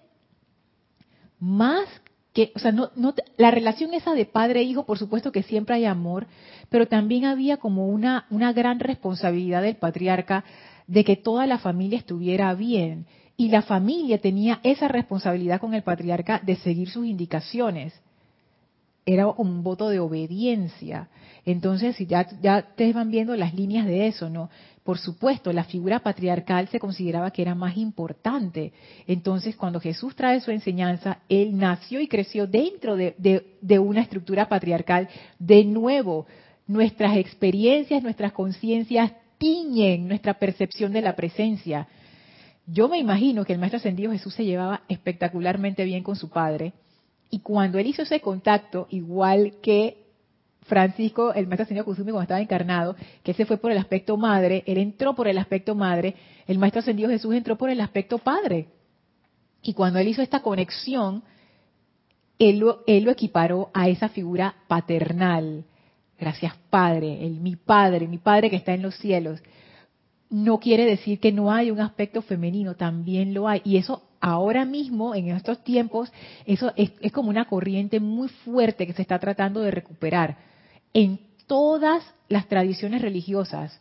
más que, o sea, no, no, la relación esa de padre e hijo, por supuesto que siempre hay amor, pero también había como una, una gran responsabilidad del patriarca de que toda la familia estuviera bien. Y la familia tenía esa responsabilidad con el patriarca de seguir sus indicaciones. Era un voto de obediencia. Entonces, ya, ya ustedes van viendo las líneas de eso, ¿no? Por supuesto, la figura patriarcal se consideraba que era más importante. Entonces, cuando Jesús trae su enseñanza, Él nació y creció dentro de, una estructura patriarcal. De nuevo, nuestras experiencias, nuestras conciencias tiñen nuestra percepción de la presencia. Yo me imagino que el Maestro Ascendido Jesús se llevaba espectacularmente bien con su padre. Y cuando él hizo ese contacto, igual que Francisco, el maestro ascendido Kusumi cuando estaba encarnado, que ese fue por el aspecto madre, él entró por el aspecto madre, el maestro ascendido Jesús entró por el aspecto padre. Y cuando él hizo esta conexión, él lo, él lo equiparó a esa figura paternal. Gracias Padre, el mi Padre, mi Padre que está en los cielos. No quiere decir que no hay un aspecto femenino, también lo hay. Y eso ahora mismo, en estos tiempos, eso es, es como una corriente muy fuerte que se está tratando de recuperar en todas las tradiciones religiosas,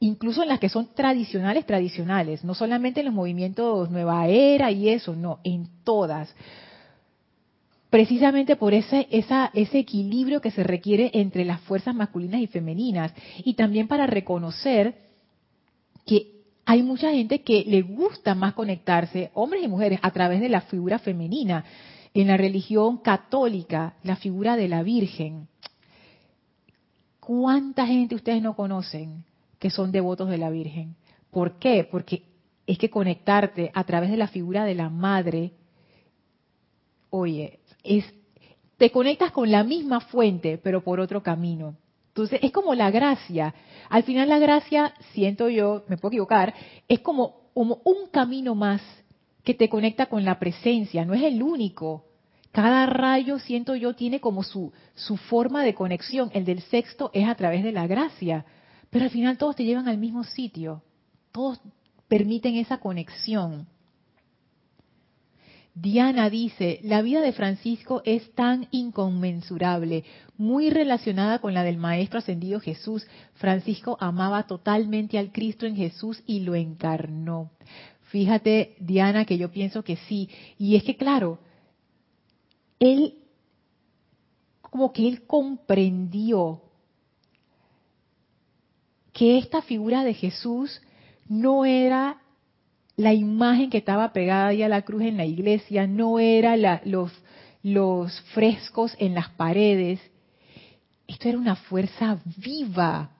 incluso en las que son tradicionales, tradicionales, no solamente en los movimientos Nueva Era y eso, no, en todas. Precisamente por ese, esa, ese equilibrio que se requiere entre las fuerzas masculinas y femeninas y también para reconocer que hay mucha gente que le gusta más conectarse, hombres y mujeres, a través de la figura femenina. En la religión católica, la figura de la Virgen ¿Cuánta gente ustedes no conocen que son devotos de la Virgen? ¿Por qué? Porque es que conectarte a través de la figura de la madre, oye, es te conectas con la misma fuente, pero por otro camino. Entonces, es como la gracia. Al final la gracia, siento yo, me puedo equivocar, es como, como un camino más que te conecta con la presencia, no es el único. Cada rayo, siento yo, tiene como su, su forma de conexión. El del sexto es a través de la gracia. Pero al final todos te llevan al mismo sitio. Todos permiten esa conexión. Diana dice, la vida de Francisco es tan inconmensurable, muy relacionada con la del Maestro Ascendido Jesús. Francisco amaba totalmente al Cristo en Jesús y lo encarnó. Fíjate, Diana, que yo pienso que sí. Y es que, claro, él, como que él comprendió que esta figura de Jesús no era la imagen que estaba pegada ahí a la cruz en la iglesia, no era los, los frescos en las paredes. Esto era una fuerza viva.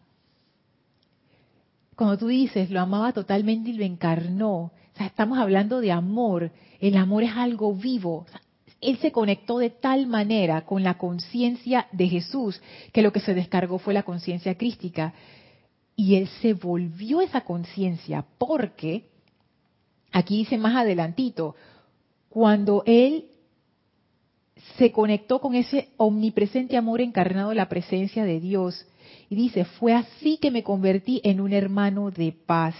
Cuando tú dices, lo amaba totalmente y lo encarnó, o sea, estamos hablando de amor. El amor es algo vivo él se conectó de tal manera con la conciencia de Jesús que lo que se descargó fue la conciencia crística. Y él se volvió esa conciencia porque, aquí dice más adelantito, cuando él se conectó con ese omnipresente amor encarnado en la presencia de Dios, y dice, fue así que me convertí en un hermano de paz.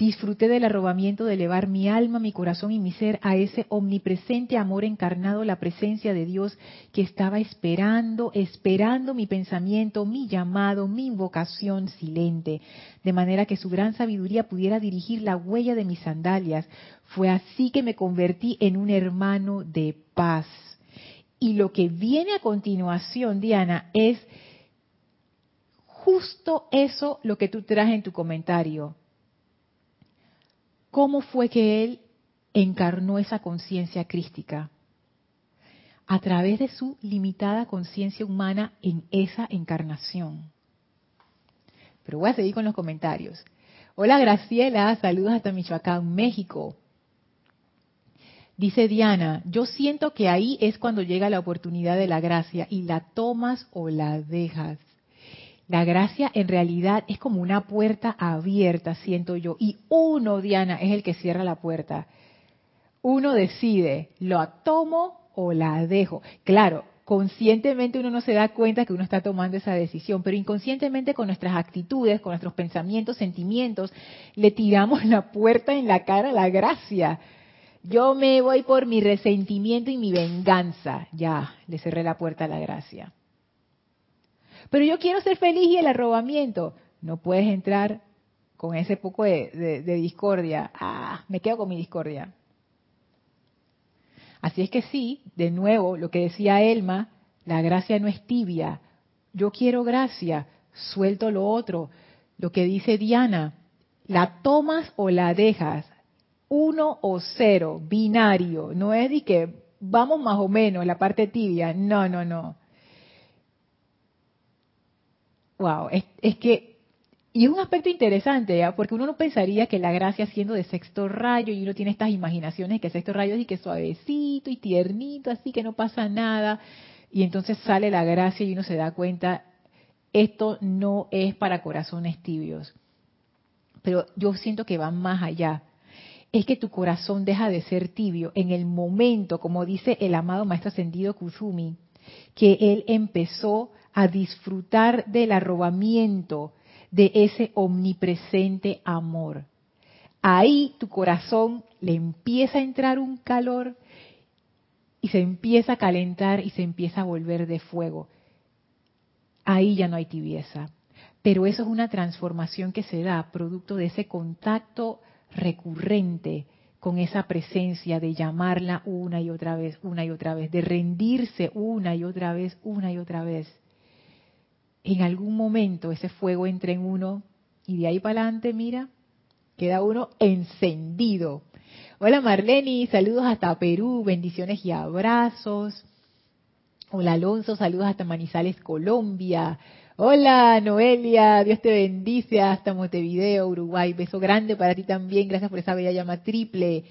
Disfruté del arrobamiento de elevar mi alma, mi corazón y mi ser a ese omnipresente amor encarnado, la presencia de Dios que estaba esperando, esperando mi pensamiento, mi llamado, mi invocación silente, de manera que su gran sabiduría pudiera dirigir la huella de mis sandalias. Fue así que me convertí en un hermano de paz. Y lo que viene a continuación, Diana, es justo eso lo que tú traes en tu comentario ¿Cómo fue que él encarnó esa conciencia crística? A través de su limitada conciencia humana en esa encarnación. Pero voy a seguir con los comentarios. Hola Graciela, saludos hasta Michoacán, México. Dice Diana, yo siento que ahí es cuando llega la oportunidad de la gracia y la tomas o la dejas. La gracia en realidad es como una puerta abierta, siento yo. Y uno, Diana, es el que cierra la puerta. Uno decide, ¿lo tomo o la dejo? Claro, conscientemente uno no se da cuenta que uno está tomando esa decisión, pero inconscientemente con nuestras actitudes, con nuestros pensamientos, sentimientos, le tiramos la puerta en la cara a la gracia. Yo me voy por mi resentimiento y mi venganza. Ya, le cerré la puerta a la gracia. Pero yo quiero ser feliz y el arrobamiento. No puedes entrar con ese poco de, discordia. Ah, me quedo con mi discordia. Así es que sí, de nuevo, lo que decía Elma, la gracia no es tibia. Yo quiero gracia, suelto lo otro. Lo que dice Diana, la tomas o la dejas. Uno o cero, binario. No es de que vamos más o menos, la parte tibia. No, no, no. Wow, es, que, y es un aspecto interesante, ¿ya? porque uno no pensaría que la gracia siendo de sexto rayo, y uno tiene estas imaginaciones que sexto rayo es y que suavecito y tiernito, así que no pasa nada, y entonces sale la gracia y uno se da cuenta, esto no es para corazones tibios. Pero yo siento que va más allá. Es que tu corazón deja de ser tibio en el momento, como dice el amado Maestro Ascendido Kuzumi, que él empezó a disfrutar del arrobamiento de ese omnipresente amor. Ahí tu corazón le empieza a entrar un calor y se empieza a calentar y se empieza a volver de fuego. Ahí ya no hay tibieza. Pero eso es una transformación que se da producto de ese contacto recurrente con esa presencia de llamarla una y otra vez, una y otra vez, de rendirse una y otra vez, una y otra vez en algún momento ese fuego entra en uno y de ahí para adelante, mira, queda uno encendido. Hola Marlene, saludos hasta Perú, bendiciones y abrazos. Hola Alonso, saludos hasta Manizales, Colombia. Hola Noelia, Dios te bendice hasta Montevideo, Uruguay. Beso grande para ti también, gracias por esa bella llama triple.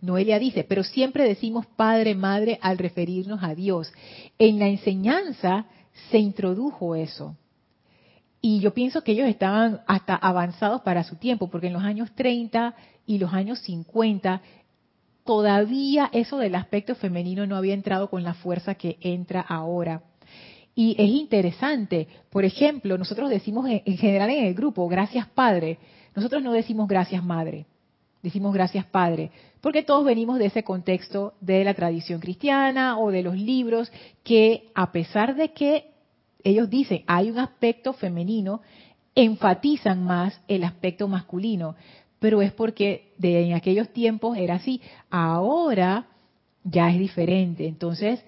Noelia dice, pero siempre decimos padre, madre al referirnos a Dios. En la enseñanza se introdujo eso. Y yo pienso que ellos estaban hasta avanzados para su tiempo, porque en los años 30 y los años 50 todavía eso del aspecto femenino no había entrado con la fuerza que entra ahora. Y es interesante, por ejemplo, nosotros decimos en general en el grupo, gracias Padre, nosotros no decimos gracias Madre, decimos gracias Padre, porque todos venimos de ese contexto de la tradición cristiana o de los libros que a pesar de que ellos dicen, hay un aspecto femenino, enfatizan más el aspecto masculino, pero es porque de en aquellos tiempos era así. Ahora ya es diferente. Entonces,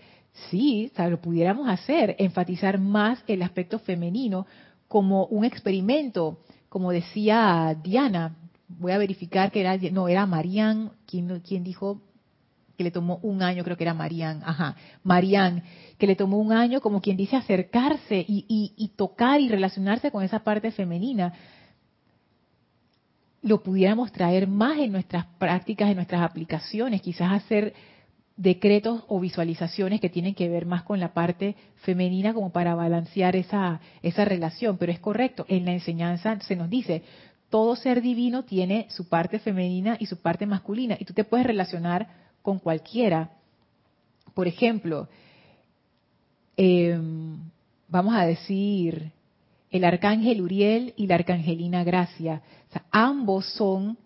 sí, lo pudiéramos hacer, enfatizar más el aspecto femenino como un experimento, como decía Diana. Voy a verificar que era, no, era Marian, quien, quien dijo que le tomó un año, creo que era Marian, ajá, Marian, que le tomó un año, como quien dice, acercarse y, tocar y relacionarse con esa parte femenina, lo pudiéramos traer más en nuestras prácticas, en nuestras aplicaciones, quizás hacer decretos o visualizaciones que tienen que ver más con la parte femenina como para balancear esa, esa relación. Pero es correcto, en la enseñanza se nos dice, todo ser divino tiene su parte femenina y su parte masculina, y tú te puedes relacionar con cualquiera. Por ejemplo, em, vamos a decir, el arcángel Uriel y la arcangelina Gracia. ambos son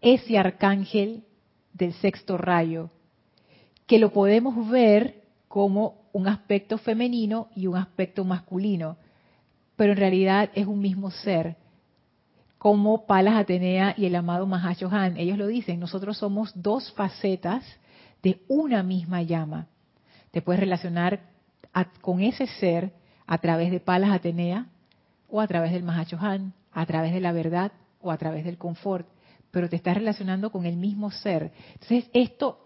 ese arcángel del sexto rayo, que lo podemos ver como un aspecto femenino y un aspecto masculino, pero en realidad es un mismo ser, como Palas Atenea y el amado Mahashohan. Ellos lo dicen, nosotros somos dos facetas de una misma llama. Te puedes relacionar con ese ser a través de Palas Atenea o a través del Mahashohan, a través de la verdad o a través del confort, pero te estás relacionando con el mismo ser. Entonces, esto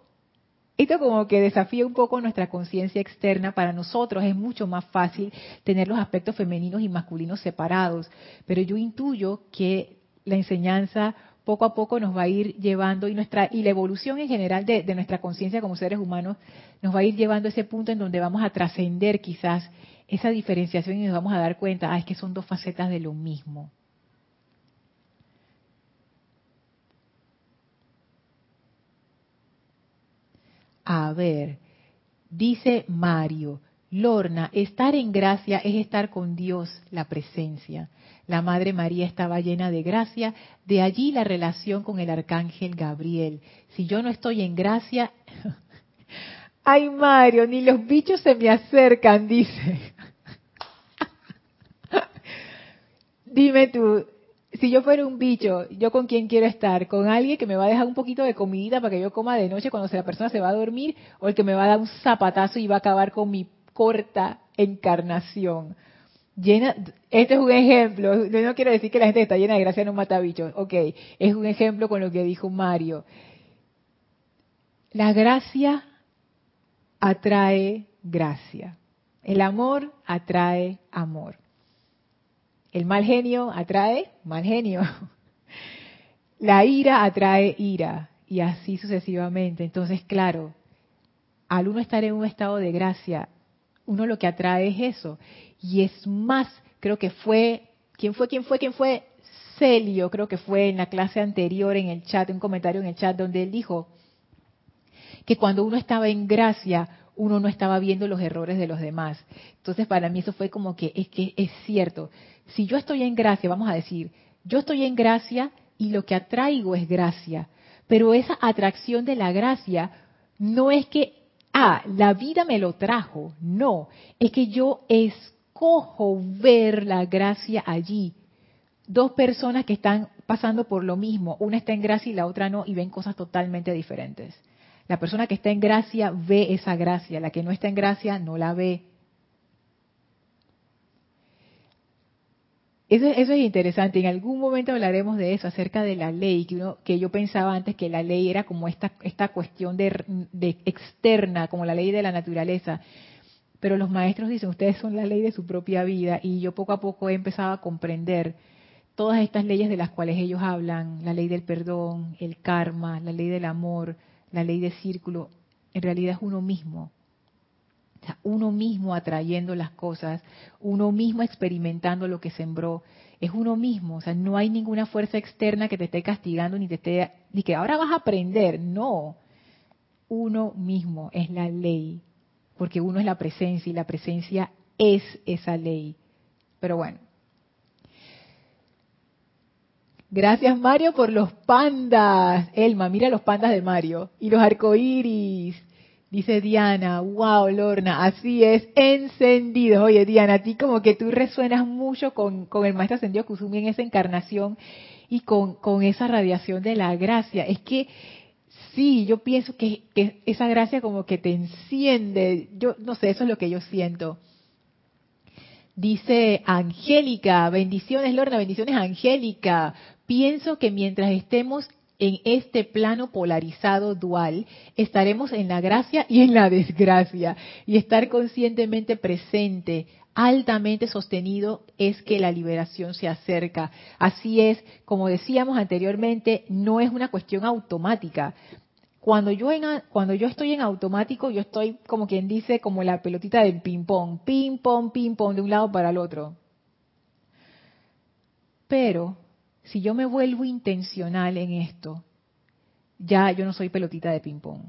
esto como que desafía un poco nuestra conciencia externa. Para nosotros es mucho más fácil tener los aspectos femeninos y masculinos separados, pero yo intuyo que la enseñanza poco a poco nos va a ir llevando y nuestra y la evolución en general de, de nuestra conciencia como seres humanos nos va a ir llevando a ese punto en donde vamos a trascender quizás esa diferenciación y nos vamos a dar cuenta, ah, es que son dos facetas de lo mismo. A ver, dice Mario, Lorna, estar en gracia es estar con Dios, la presencia. La Madre María estaba llena de gracia, de allí la relación con el Arcángel Gabriel. Si yo no estoy en gracia, ay Mario, ni los bichos se me acercan, dice. Dime tú, si yo fuera un bicho, ¿yo con quién quiero estar? ¿Con alguien que me va a dejar un poquito de comidita para que yo coma de noche cuando la persona se va a dormir? ¿O el que me va a dar un zapatazo y va a acabar con mi corta encarnación? Llena, este es un ejemplo, yo no quiero decir que la gente está llena de gracia no mata bichos, ok, es un ejemplo con lo que dijo Mario. La gracia atrae gracia, el amor atrae amor. El mal genio atrae mal genio. La ira atrae ira y así sucesivamente. Entonces, claro, al uno estar en un estado de gracia, uno lo que atrae es eso. Y es más, creo que fue, ¿quién fue? ¿Quién fue? ¿Quién fue? Celio, creo que fue en la clase anterior en el chat, un comentario en el chat donde él dijo que cuando uno estaba en gracia, uno no estaba viendo los errores de los demás. Entonces, para mí eso fue como que es que es cierto si yo estoy en gracia, vamos a decir, yo estoy en gracia y lo que atraigo es gracia, pero esa atracción de la gracia no es que, ah, la vida me lo trajo, no, es que yo escojo ver la gracia allí. Dos personas que están pasando por lo mismo, una está en gracia y la otra no, y ven cosas totalmente diferentes. La persona que está en gracia ve esa gracia, la que no está en gracia no la ve. Eso, es interesante. En algún momento hablaremos de eso, acerca de la ley, que, yo pensaba antes que la ley era como esta, esta cuestión de, externa, como la ley de la naturaleza. Pero los maestros dicen, ustedes son la ley de su propia vida. Y yo poco a poco he empezado a comprender todas estas leyes de las cuales ellos hablan, la ley del perdón, el karma, la ley del amor, la ley del círculo, en realidad es uno mismo uno mismo atrayendo las cosas, uno mismo experimentando lo que sembró, es uno mismo, o sea, no hay ninguna fuerza externa que te esté castigando ni te esté ni que ahora vas a aprender, no. Uno mismo es la ley, porque uno es la presencia y la presencia es esa ley. Pero bueno. Gracias Mario por los pandas. Elma, mira los pandas de Mario y los arcoíris. Dice Diana, wow, Lorna, así es, encendido. Oye, Diana, a ti como que tú resuenas mucho con, el Maestro Ascendido Kusumi en esa encarnación y con, con esa radiación de la gracia. Es que sí, yo pienso que, que esa gracia como que te enciende. Yo no sé, eso es lo que yo siento. Dice Angélica, bendiciones Lorna, bendiciones Angélica. Pienso que mientras estemos en este plano polarizado dual, estaremos en la gracia y en la desgracia. Y estar conscientemente presente, altamente sostenido, es que la liberación se acerca. Así es, como decíamos anteriormente, no es una cuestión automática. Cuando yo, en, cuando yo estoy en automático, yo estoy como quien dice, como la pelotita del ping-pong, ping-pong, ping-pong, de un lado para el otro. Pero si yo me vuelvo intencional en esto, ya yo no soy pelotita de ping-pong.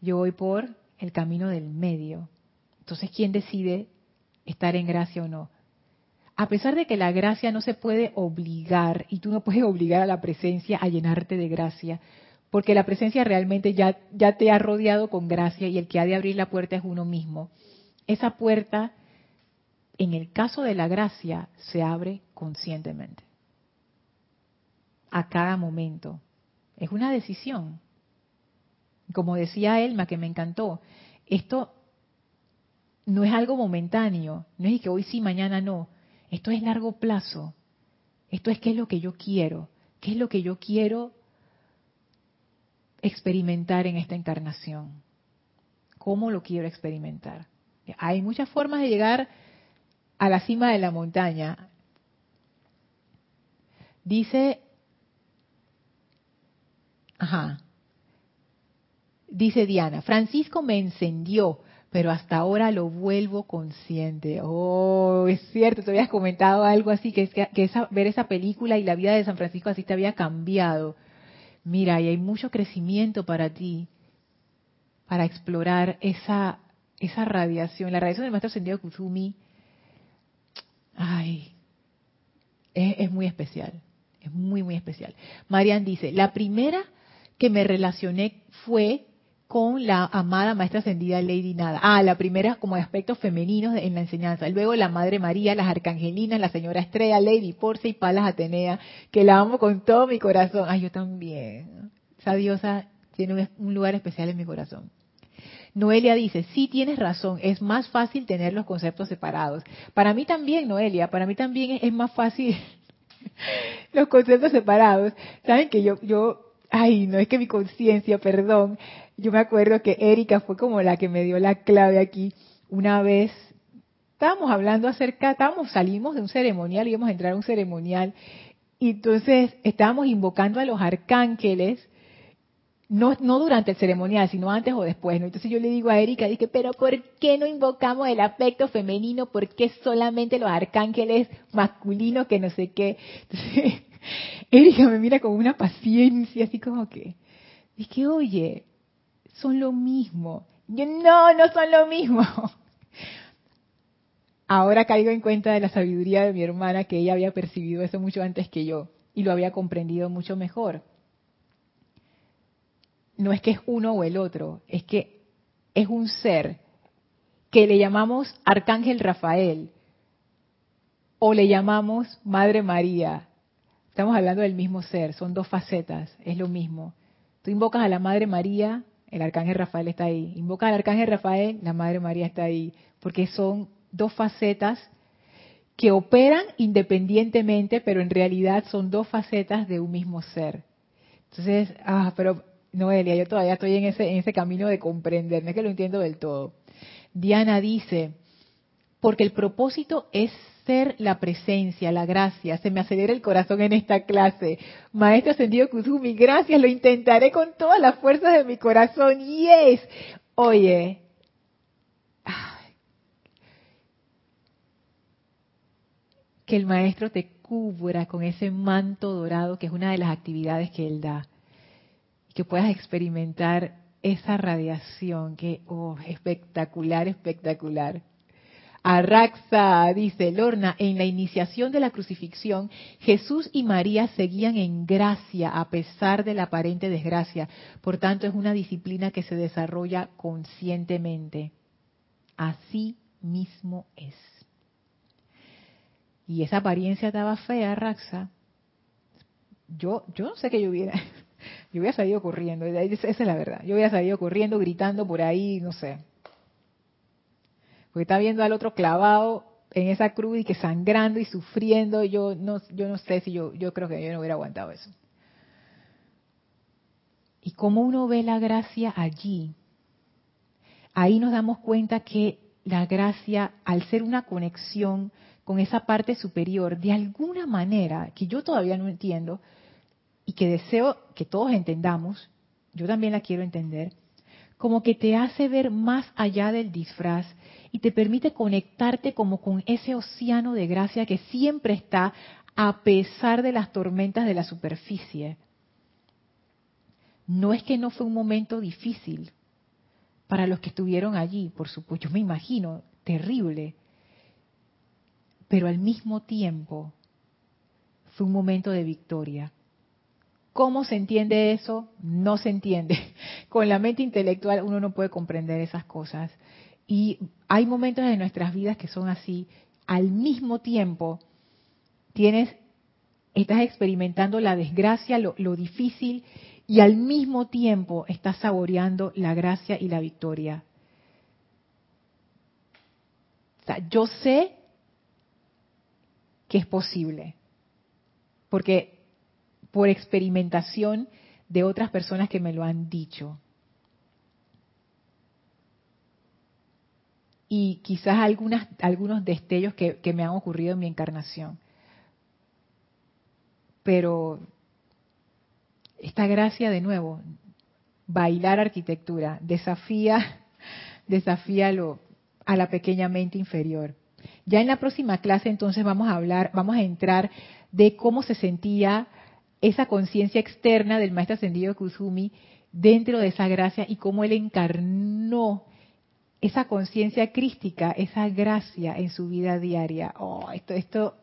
Yo voy por el camino del medio. Entonces, ¿quién decide estar en gracia o no? a pesar de que la gracia no se puede obligar, y tú no puedes obligar a la presencia a llenarte de gracia, porque la presencia realmente ya, ya te ha rodeado con gracia y el que ha de abrir la puerta es uno mismo. Esa puerta, en el caso de la gracia, se abre conscientemente. A cada momento. Es una decisión. Como decía Elma, que me encantó, esto no es algo momentáneo, no es que hoy sí, mañana no. Esto es largo plazo. Esto es qué es lo que yo quiero, qué es lo que yo quiero experimentar en esta encarnación. ¿Cómo lo quiero experimentar? Hay muchas formas de llegar a la cima de la montaña. Dice, ajá, dice Diana, Francisco me encendió pero hasta ahora lo vuelvo consciente. Oh, es cierto, te habías comentado algo así, que, ver esa película y la vida de San Francisco así te había cambiado. Mira, y hay mucho crecimiento para ti, para explorar esa, esa radiación. La radiación del maestro ascendido Kuzumi, ay, es, es muy especial, es muy, muy especial. Marian dice, la primera que me relacioné fue con la amada maestra ascendida Lady Nada. Ah, la primera como aspectos femeninos en la enseñanza. Luego la Madre María, las arcangelinas, la señora Estrella, Lady Porce y Palas Atenea, que la amo con todo mi corazón. Ay, yo también. Esa diosa tiene un lugar especial en mi corazón. Noelia dice, sí tienes razón, es más fácil tener los conceptos separados. Para mí también, Noelia, para mí también es, más fácil los conceptos separados. Saben que yo, yo, ay, no es que mi conciencia, perdón, yo me acuerdo que Erika fue como la que me dio la clave aquí. Una vez estábamos hablando acerca, estábamos, salimos de un ceremonial, íbamos a entrar a un ceremonial, entonces estábamos invocando a los arcángeles, no, no durante el ceremonial, sino antes o después, ¿no? Entonces yo le digo a Erika, dije, pero ¿por qué no invocamos el aspecto femenino? ¿Por qué solamente los arcángeles masculinos que no sé qué? Entonces, Erika me mira con una paciencia, así como que, dije, oye, son lo mismo. Yo, no, no son lo mismo. Ahora caigo en cuenta de la sabiduría de mi hermana que ella había percibido eso mucho antes que yo y lo había comprendido mucho mejor. No es que es uno o el otro, es que es un ser que le llamamos Arcángel Rafael o le llamamos Madre María. Estamos hablando del mismo ser, son dos facetas, es lo mismo. Tú invocas a la Madre María el arcángel Rafael está ahí. Invoca al arcángel Rafael, la Madre María está ahí, porque son dos facetas que operan independientemente, pero en realidad son dos facetas de un mismo ser. Entonces, ah, pero Noelia, yo todavía estoy en ese, en ese camino de comprender, no es que lo entiendo del todo. Diana dice, porque el propósito es ser la presencia, la gracia. Se me acelera el corazón en esta clase. Maestro Ascendido Kuzumi, gracias, lo intentaré con todas las fuerzas de mi corazón. Yes. Oye, que el maestro te cubra con ese manto dorado, que es una de las actividades que él da. Que puedas experimentar esa radiación, que, oh, espectacular, espectacular. Arraxa, dice Lorna, en la iniciación de la crucifixión, Jesús y María seguían en gracia a pesar de la aparente desgracia. Por tanto, es una disciplina que se desarrolla conscientemente. Así mismo es. Y esa apariencia estaba fea, Raxa. Yo, yo no sé qué yo hubiera. Yo hubiera salido corriendo, esa es la verdad. Yo hubiera salido corriendo, gritando por ahí, no sé porque está viendo al otro clavado en esa cruz y que sangrando y sufriendo, yo no, yo no sé si yo, yo creo que yo no hubiera aguantado eso. Y cómo uno ve la gracia allí, ahí nos damos cuenta que la gracia, al ser una conexión con esa parte superior, de alguna manera, que yo todavía no entiendo, y que deseo que todos entendamos, yo también la quiero entender, como que te hace ver más allá del disfraz y te permite conectarte como con ese océano de gracia que siempre está a pesar de las tormentas de la superficie. No es que no fue un momento difícil para los que estuvieron allí, por supuesto, yo me imagino, terrible. pero al mismo tiempo fue un momento de victoria. ¿Cómo se entiende eso? No se entiende. Con la mente intelectual uno no puede comprender esas cosas. Y hay momentos en nuestras vidas que son así. Al mismo tiempo, tienes, estás experimentando la desgracia, lo, lo difícil, y al mismo tiempo estás saboreando la gracia y la victoria. O sea, yo sé que es posible, porque por experimentación de otras personas que me lo han dicho. Y quizás algunas, algunos destellos que, que me han ocurrido en mi encarnación. Pero esta gracia de nuevo, bailar arquitectura, desafía, desafía lo, a la pequeña mente inferior. Ya en la próxima clase entonces vamos a hablar, vamos a entrar de cómo se sentía esa conciencia externa del maestro ascendido Kuzumi dentro de esa gracia y cómo él encarnó esa conciencia crística, esa gracia en su vida diaria. Oh, esto, esto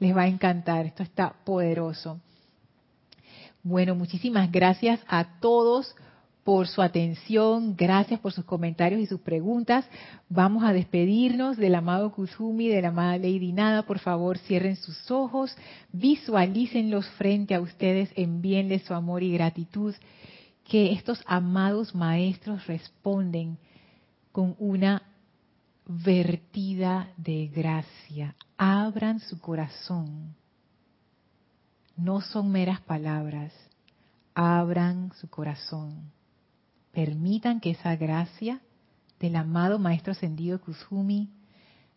les va a encantar, esto está poderoso. Bueno, muchísimas gracias a todos por su atención, gracias por sus comentarios y sus preguntas. Vamos a despedirnos del amado Kuzumi, de la amada Lady Nada. Por favor, cierren sus ojos, visualícenlos frente a ustedes, envíenles su amor y gratitud. Que estos amados maestros responden con una vertida de gracia. Abran su corazón. No son meras palabras. Abran su corazón permitan que esa gracia del amado Maestro Ascendido Kuzumi,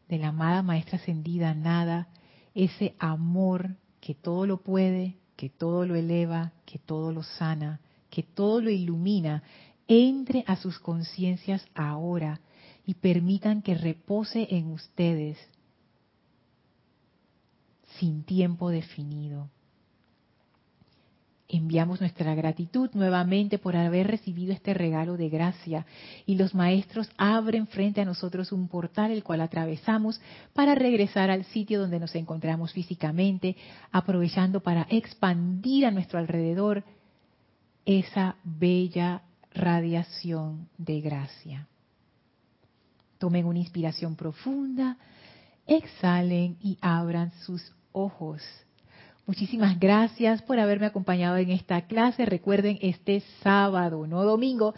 de la amada Maestra Ascendida Nada, ese amor que todo lo puede, que todo lo eleva, que todo lo sana, que todo lo ilumina, entre a sus conciencias ahora y permitan que repose en ustedes sin tiempo definido. Enviamos nuestra gratitud nuevamente por haber recibido este regalo de gracia y los maestros abren frente a nosotros un portal el cual atravesamos para regresar al sitio donde nos encontramos físicamente, aprovechando para expandir a nuestro alrededor esa bella radiación de gracia. Tomen una inspiración profunda, exhalen y abran sus ojos. Muchísimas gracias por haberme acompañado en esta clase. Recuerden, este sábado, no domingo,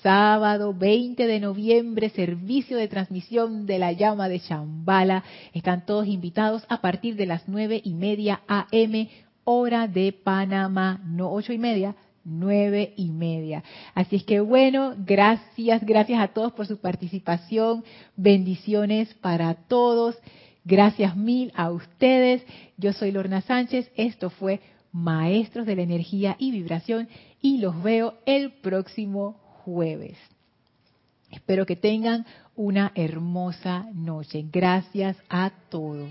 sábado 20 de noviembre, servicio de transmisión de la llama de Shambhala. Están todos invitados a partir de las nueve y media AM, hora de Panamá, no ocho y media, nueve y media. Así es que bueno, gracias, gracias a todos por su participación. Bendiciones para todos. Gracias mil a ustedes. Yo soy Lorna Sánchez. Esto fue Maestros de la Energía y Vibración y los veo el próximo jueves. Espero que tengan una hermosa noche. Gracias a todos.